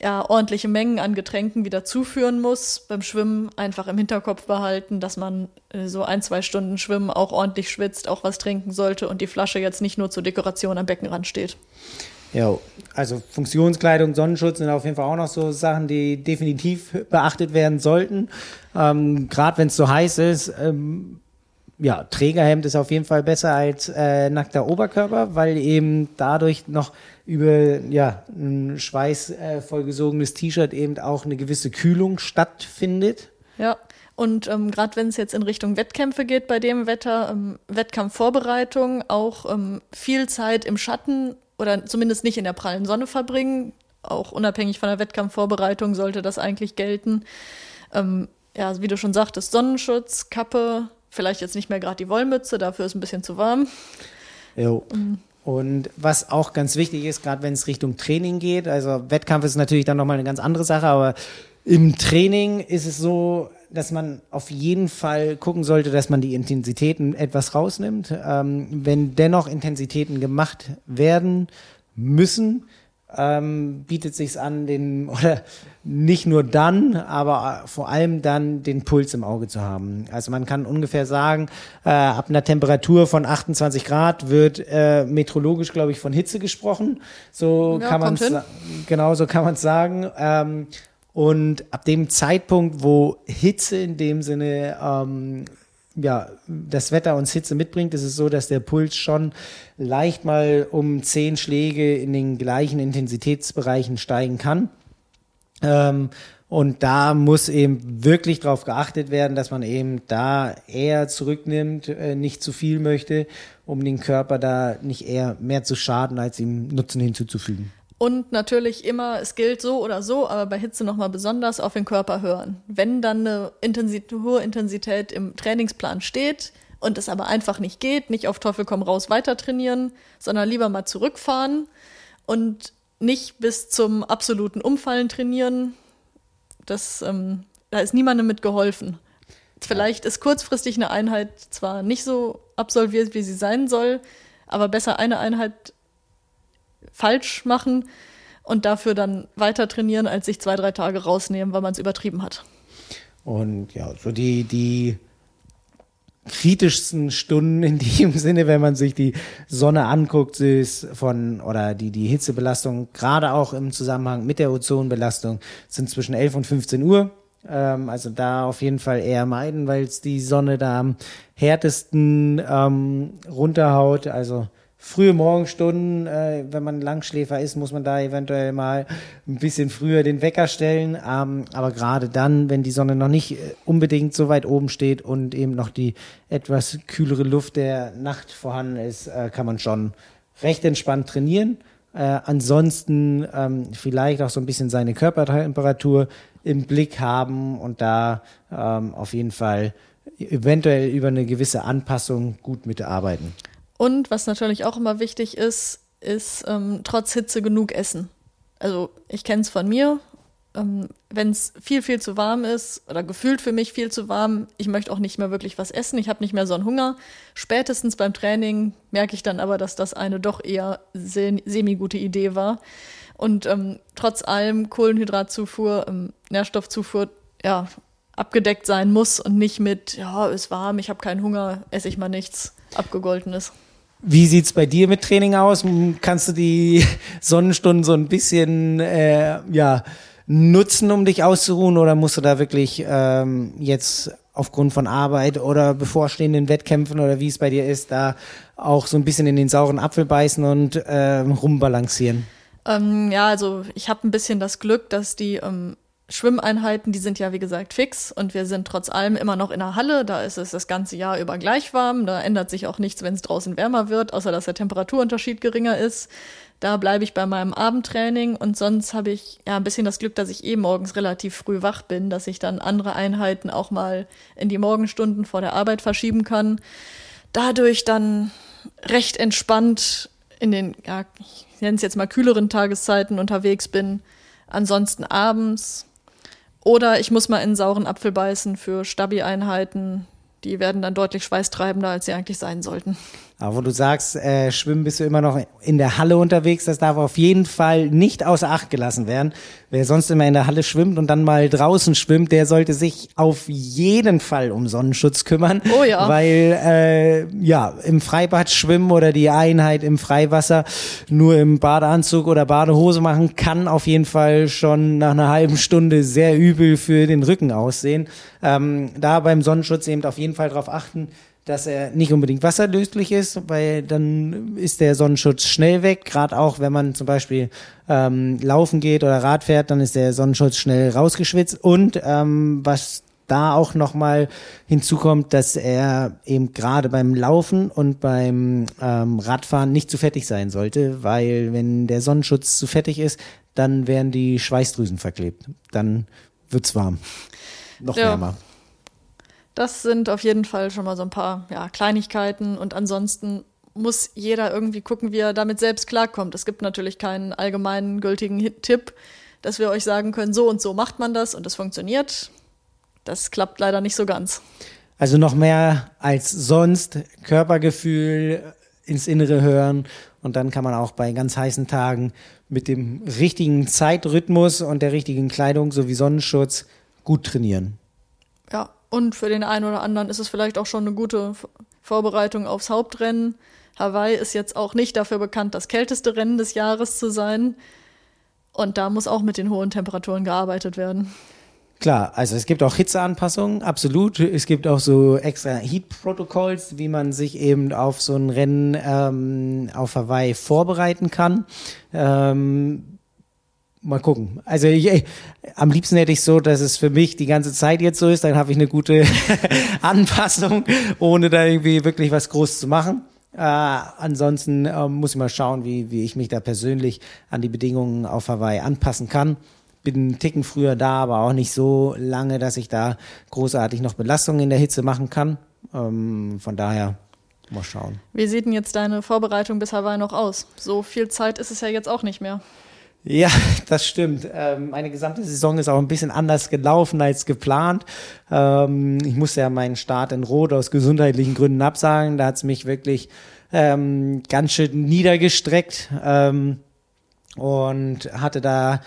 ja, ordentliche Mengen an Getränken wieder zuführen muss. Beim Schwimmen einfach im Hinterkopf behalten, dass man äh, so ein, zwei Stunden Schwimmen auch ordentlich schwitzt, auch was trinken sollte und die Flasche jetzt nicht nur zur Dekoration am Beckenrand steht. Ja, also Funktionskleidung, Sonnenschutz sind auf jeden Fall auch noch so Sachen, die definitiv beachtet werden sollten. Ähm, Gerade wenn es so heiß ist, ähm, ja, Trägerhemd ist auf jeden Fall besser als äh, nackter Oberkörper, weil eben dadurch noch über ja, ein schweißvollgesogenes äh, T-Shirt eben auch eine gewisse Kühlung stattfindet. Ja, und ähm, gerade wenn es jetzt in Richtung Wettkämpfe geht bei dem Wetter, ähm, Wettkampfvorbereitung, auch ähm, viel Zeit im Schatten oder zumindest nicht in der prallen Sonne verbringen. Auch unabhängig von der Wettkampfvorbereitung sollte das eigentlich gelten. Ähm, ja, wie du schon sagtest, Sonnenschutz, Kappe, Vielleicht jetzt nicht mehr gerade die Wollmütze, dafür ist ein bisschen zu warm. Jo. Mhm. Und was auch ganz wichtig ist, gerade wenn es Richtung Training geht, also Wettkampf ist natürlich dann nochmal eine ganz andere Sache, aber im Training ist es so, dass man auf jeden Fall gucken sollte, dass man die Intensitäten etwas rausnimmt. Ähm, wenn dennoch Intensitäten gemacht werden müssen, ähm, bietet sich an, den oder nicht nur dann, aber vor allem dann den Puls im Auge zu haben. Also man kann ungefähr sagen, äh, ab einer Temperatur von 28 Grad wird äh, metrologisch, glaube ich, von Hitze gesprochen. So ja, kann man es genau so kann man es sagen. Ähm, und ab dem Zeitpunkt, wo Hitze in dem Sinne ähm, ja, das Wetter uns Hitze mitbringt, ist es so, dass der Puls schon leicht mal um zehn Schläge in den gleichen Intensitätsbereichen steigen kann. Ähm, und da muss eben wirklich darauf geachtet werden, dass man eben da eher zurücknimmt, äh, nicht zu viel möchte, um den Körper da nicht eher mehr zu schaden, als ihm Nutzen hinzuzufügen. Und natürlich immer, es gilt so oder so, aber bei Hitze nochmal besonders auf den Körper hören. Wenn dann eine Intensität, hohe Intensität im Trainingsplan steht und es aber einfach nicht geht, nicht auf Teufel komm raus weiter trainieren, sondern lieber mal zurückfahren und nicht bis zum absoluten Umfallen trainieren. Das, ähm, da ist niemandem mit geholfen. Vielleicht ist kurzfristig eine Einheit zwar nicht so absolviert, wie sie sein soll, aber besser eine Einheit falsch machen und dafür dann weiter trainieren, als sich zwei, drei Tage rausnehmen, weil man es übertrieben hat. Und ja, so die, die kritischsten Stunden in dem Sinne, wenn man sich die Sonne anguckt, ist von, oder die, die Hitzebelastung, gerade auch im Zusammenhang mit der Ozonbelastung, sind zwischen 11 und 15 Uhr. Ähm, also da auf jeden Fall eher meiden, weil es die Sonne da am härtesten ähm, runterhaut. Also frühe Morgenstunden, äh, wenn man Langschläfer ist, muss man da eventuell mal ein bisschen früher den Wecker stellen. Ähm, aber gerade dann, wenn die Sonne noch nicht äh, unbedingt so weit oben steht und eben noch die etwas kühlere Luft der Nacht vorhanden ist, äh, kann man schon recht entspannt trainieren. Äh, ansonsten ähm, vielleicht auch so ein bisschen seine Körpertemperatur im Blick haben und da ähm, auf jeden Fall eventuell über eine gewisse Anpassung gut mitarbeiten. Und was natürlich auch immer wichtig ist, ist ähm, trotz Hitze genug essen. Also ich kenne es von mir, ähm, wenn es viel, viel zu warm ist oder gefühlt für mich viel zu warm, ich möchte auch nicht mehr wirklich was essen, ich habe nicht mehr so einen Hunger. Spätestens beim Training merke ich dann aber, dass das eine doch eher se semi-gute Idee war. Und ähm, trotz allem Kohlenhydratzufuhr, ähm, Nährstoffzufuhr, ja, abgedeckt sein muss und nicht mit, ja, ist warm, ich habe keinen Hunger, esse ich mal nichts, abgegoltenes. Wie sieht's bei dir mit Training aus? Kannst du die Sonnenstunden so ein bisschen, äh, ja, nutzen, um dich auszuruhen oder musst du da wirklich ähm, jetzt aufgrund von Arbeit oder bevorstehenden Wettkämpfen oder wie es bei dir ist, da auch so ein bisschen in den sauren Apfel beißen und äh, rumbalancieren? Ähm, ja, also ich habe ein bisschen das Glück, dass die ähm, Schwimmeinheiten, die sind ja wie gesagt fix und wir sind trotz allem immer noch in der Halle. Da ist es das ganze Jahr über gleich warm. Da ändert sich auch nichts, wenn es draußen wärmer wird, außer dass der Temperaturunterschied geringer ist. Da bleibe ich bei meinem Abendtraining und sonst habe ich ja ein bisschen das Glück, dass ich eh morgens relativ früh wach bin, dass ich dann andere Einheiten auch mal in die Morgenstunden vor der Arbeit verschieben kann. Dadurch dann recht entspannt in den, ja, ich nenne es jetzt mal kühleren Tageszeiten unterwegs bin. Ansonsten abends. Oder ich muss mal in einen sauren Apfel beißen für Stabi-Einheiten. Die werden dann deutlich schweißtreibender, als sie eigentlich sein sollten. Aber wo du sagst, äh, schwimmen bist du immer noch in der Halle unterwegs, das darf auf jeden Fall nicht außer Acht gelassen werden. Wer sonst immer in der Halle schwimmt und dann mal draußen schwimmt, der sollte sich auf jeden Fall um Sonnenschutz kümmern. Oh ja. Weil äh, ja, im Freibad schwimmen oder die Einheit im Freiwasser nur im Badeanzug oder Badehose machen, kann auf jeden Fall schon nach einer halben Stunde sehr übel für den Rücken aussehen. Ähm, da beim Sonnenschutz eben auf jeden Fall darauf achten, dass er nicht unbedingt wasserlöslich ist, weil dann ist der Sonnenschutz schnell weg. Gerade auch, wenn man zum Beispiel ähm, laufen geht oder Rad fährt, dann ist der Sonnenschutz schnell rausgeschwitzt. Und ähm, was da auch nochmal hinzukommt, dass er eben gerade beim Laufen und beim ähm, Radfahren nicht zu fettig sein sollte, weil wenn der Sonnenschutz zu fettig ist, dann werden die Schweißdrüsen verklebt. Dann wird's warm. Noch ja. wärmer. Das sind auf jeden Fall schon mal so ein paar ja, Kleinigkeiten und ansonsten muss jeder irgendwie gucken, wie er damit selbst klarkommt. Es gibt natürlich keinen allgemeinen gültigen Tipp, dass wir euch sagen können, so und so macht man das und es funktioniert. Das klappt leider nicht so ganz. Also noch mehr als sonst Körpergefühl ins Innere hören und dann kann man auch bei ganz heißen Tagen mit dem richtigen Zeitrhythmus und der richtigen Kleidung sowie Sonnenschutz gut trainieren. Ja, und für den einen oder anderen ist es vielleicht auch schon eine gute Vorbereitung aufs Hauptrennen. Hawaii ist jetzt auch nicht dafür bekannt, das kälteste Rennen des Jahres zu sein. Und da muss auch mit den hohen Temperaturen gearbeitet werden. Klar, also es gibt auch Hitzeanpassungen, absolut. Es gibt auch so extra Heat-Protokolls, wie man sich eben auf so ein Rennen ähm, auf Hawaii vorbereiten kann. Ähm, Mal gucken. Also ich, ich, am liebsten hätte ich so, dass es für mich die ganze Zeit jetzt so ist, dann habe ich eine gute Anpassung, ohne da irgendwie wirklich was groß zu machen. Äh, ansonsten äh, muss ich mal schauen, wie, wie ich mich da persönlich an die Bedingungen auf Hawaii anpassen kann. Bin einen Ticken früher da, aber auch nicht so lange, dass ich da großartig noch Belastungen in der Hitze machen kann. Ähm, von daher mal schauen. Wie sieht denn jetzt deine Vorbereitung bis Hawaii noch aus? So viel Zeit ist es ja jetzt auch nicht mehr. Ja, das stimmt. Ähm, meine gesamte Saison ist auch ein bisschen anders gelaufen als geplant. Ähm, ich musste ja meinen Start in Rot aus gesundheitlichen Gründen absagen. Da hat es mich wirklich ähm, ganz schön niedergestreckt und hatte da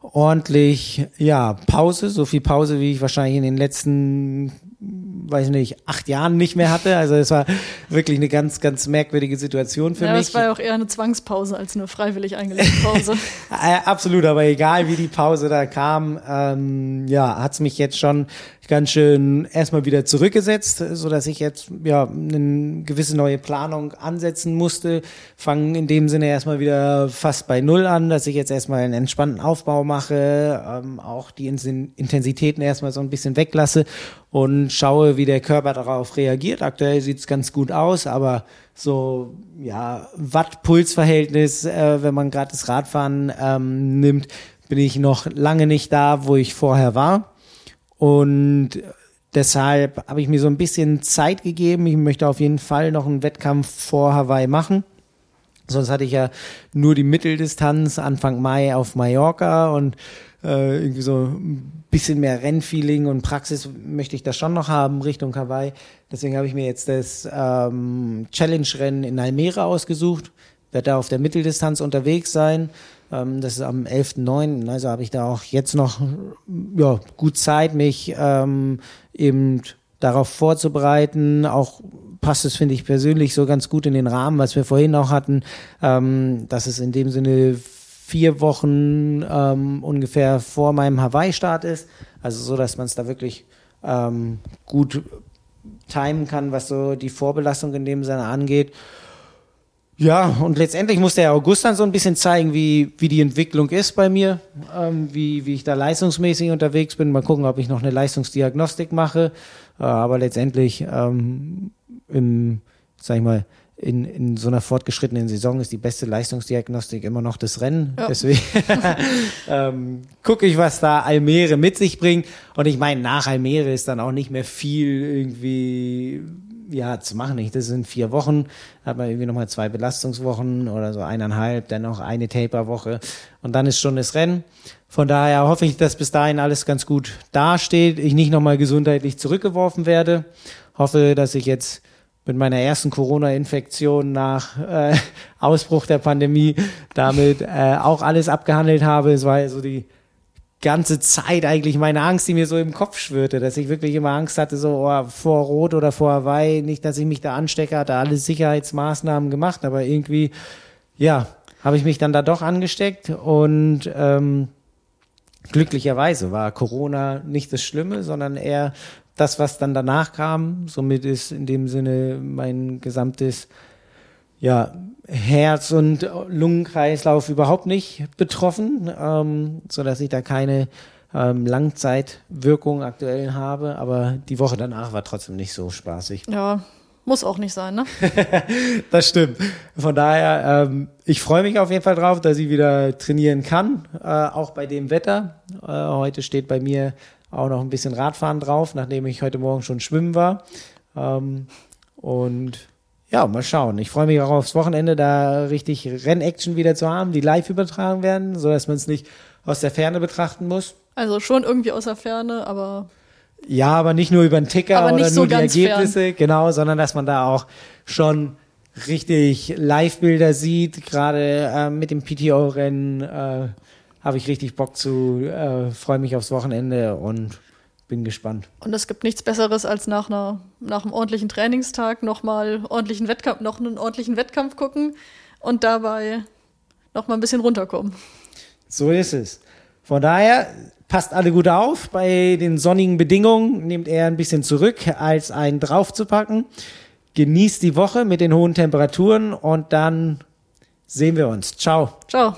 ordentlich ja Pause, so viel Pause, wie ich wahrscheinlich in den letzten weiß ich nicht, acht Jahren nicht mehr hatte. Also es war wirklich eine ganz, ganz merkwürdige Situation für ja, mich. Ja, es war ja auch eher eine Zwangspause als eine freiwillig eingelegte Pause. Absolut, aber egal wie die Pause da kam, ähm, ja, hat's mich jetzt schon, ganz schön erstmal wieder zurückgesetzt, so dass ich jetzt ja eine gewisse neue Planung ansetzen musste. Fangen in dem Sinne erstmal wieder fast bei Null an, dass ich jetzt erstmal einen entspannten Aufbau mache, ähm, auch die Intensitäten erstmal so ein bisschen weglasse und schaue, wie der Körper darauf reagiert. Aktuell sieht's ganz gut aus, aber so ja Watt-Puls-Verhältnis, äh, wenn man gerade das Radfahren ähm, nimmt, bin ich noch lange nicht da, wo ich vorher war. Und deshalb habe ich mir so ein bisschen Zeit gegeben. Ich möchte auf jeden Fall noch einen Wettkampf vor Hawaii machen. Sonst hatte ich ja nur die Mitteldistanz Anfang Mai auf Mallorca und äh, irgendwie so ein bisschen mehr Rennfeeling und Praxis möchte ich da schon noch haben Richtung Hawaii. Deswegen habe ich mir jetzt das ähm, Challenge-Rennen in Almere ausgesucht. Werde da auf der Mitteldistanz unterwegs sein. Ähm, das ist am 11.9. Also habe ich da auch jetzt noch ja, gut Zeit, mich ähm, eben darauf vorzubereiten. Auch passt es, finde ich persönlich, so ganz gut in den Rahmen, was wir vorhin auch hatten, ähm, dass es in dem Sinne vier Wochen ähm, ungefähr vor meinem Hawaii-Start ist. Also so, dass man es da wirklich ähm, gut timen kann, was so die Vorbelastung in dem Sinne angeht. Ja, und letztendlich muss der August dann so ein bisschen zeigen, wie, wie die Entwicklung ist bei mir, ähm, wie, wie ich da leistungsmäßig unterwegs bin. Mal gucken, ob ich noch eine Leistungsdiagnostik mache. Äh, aber letztendlich ähm, im, sag ich mal, in, in so einer fortgeschrittenen Saison ist die beste Leistungsdiagnostik immer noch das Rennen. Ja. Deswegen ähm, gucke ich, was da Almere mit sich bringt. Und ich meine, nach Almere ist dann auch nicht mehr viel irgendwie ja, zu machen nicht. Das sind vier Wochen, hat man irgendwie nochmal zwei Belastungswochen oder so eineinhalb, dann noch eine Taper-Woche und dann ist schon das Rennen. Von daher hoffe ich, dass bis dahin alles ganz gut dasteht, ich nicht nochmal gesundheitlich zurückgeworfen werde. Hoffe, dass ich jetzt mit meiner ersten Corona-Infektion nach äh, Ausbruch der Pandemie damit äh, auch alles abgehandelt habe. Es war so die ganze Zeit eigentlich meine Angst, die mir so im Kopf schwirrte, dass ich wirklich immer Angst hatte, so oh, vor Rot oder vor Hawaii, nicht, dass ich mich da anstecke, hatte alle Sicherheitsmaßnahmen gemacht, aber irgendwie, ja, habe ich mich dann da doch angesteckt und ähm, glücklicherweise war Corona nicht das Schlimme, sondern eher das, was dann danach kam. Somit ist in dem Sinne mein gesamtes ja, Herz- und Lungenkreislauf überhaupt nicht betroffen, ähm, so dass ich da keine ähm, Langzeitwirkung aktuell habe. Aber die Woche danach war trotzdem nicht so spaßig. Ja, muss auch nicht sein, ne? das stimmt. Von daher, ähm, ich freue mich auf jeden Fall drauf, dass ich wieder trainieren kann, äh, auch bei dem Wetter. Äh, heute steht bei mir auch noch ein bisschen Radfahren drauf, nachdem ich heute Morgen schon schwimmen war. Ähm, und ja, mal schauen. Ich freue mich auch aufs Wochenende, da richtig Rennaction wieder zu haben, die live übertragen werden, so dass man es nicht aus der Ferne betrachten muss. Also schon irgendwie aus der Ferne, aber ja, aber nicht nur über den Ticker oder so nur die Ergebnisse, fern. genau, sondern dass man da auch schon richtig Live-Bilder sieht, gerade äh, mit dem PTO-Rennen äh, habe ich richtig Bock zu, äh, freue mich aufs Wochenende und bin gespannt. Und es gibt nichts Besseres, als nach, einer, nach einem ordentlichen Trainingstag nochmal ordentlichen Wettkampf, noch einen ordentlichen Wettkampf gucken und dabei nochmal ein bisschen runterkommen. So ist es. Von daher passt alle gut auf. Bei den sonnigen Bedingungen nehmt er ein bisschen zurück, als einen draufzupacken. Genießt die Woche mit den hohen Temperaturen und dann sehen wir uns. Ciao. Ciao.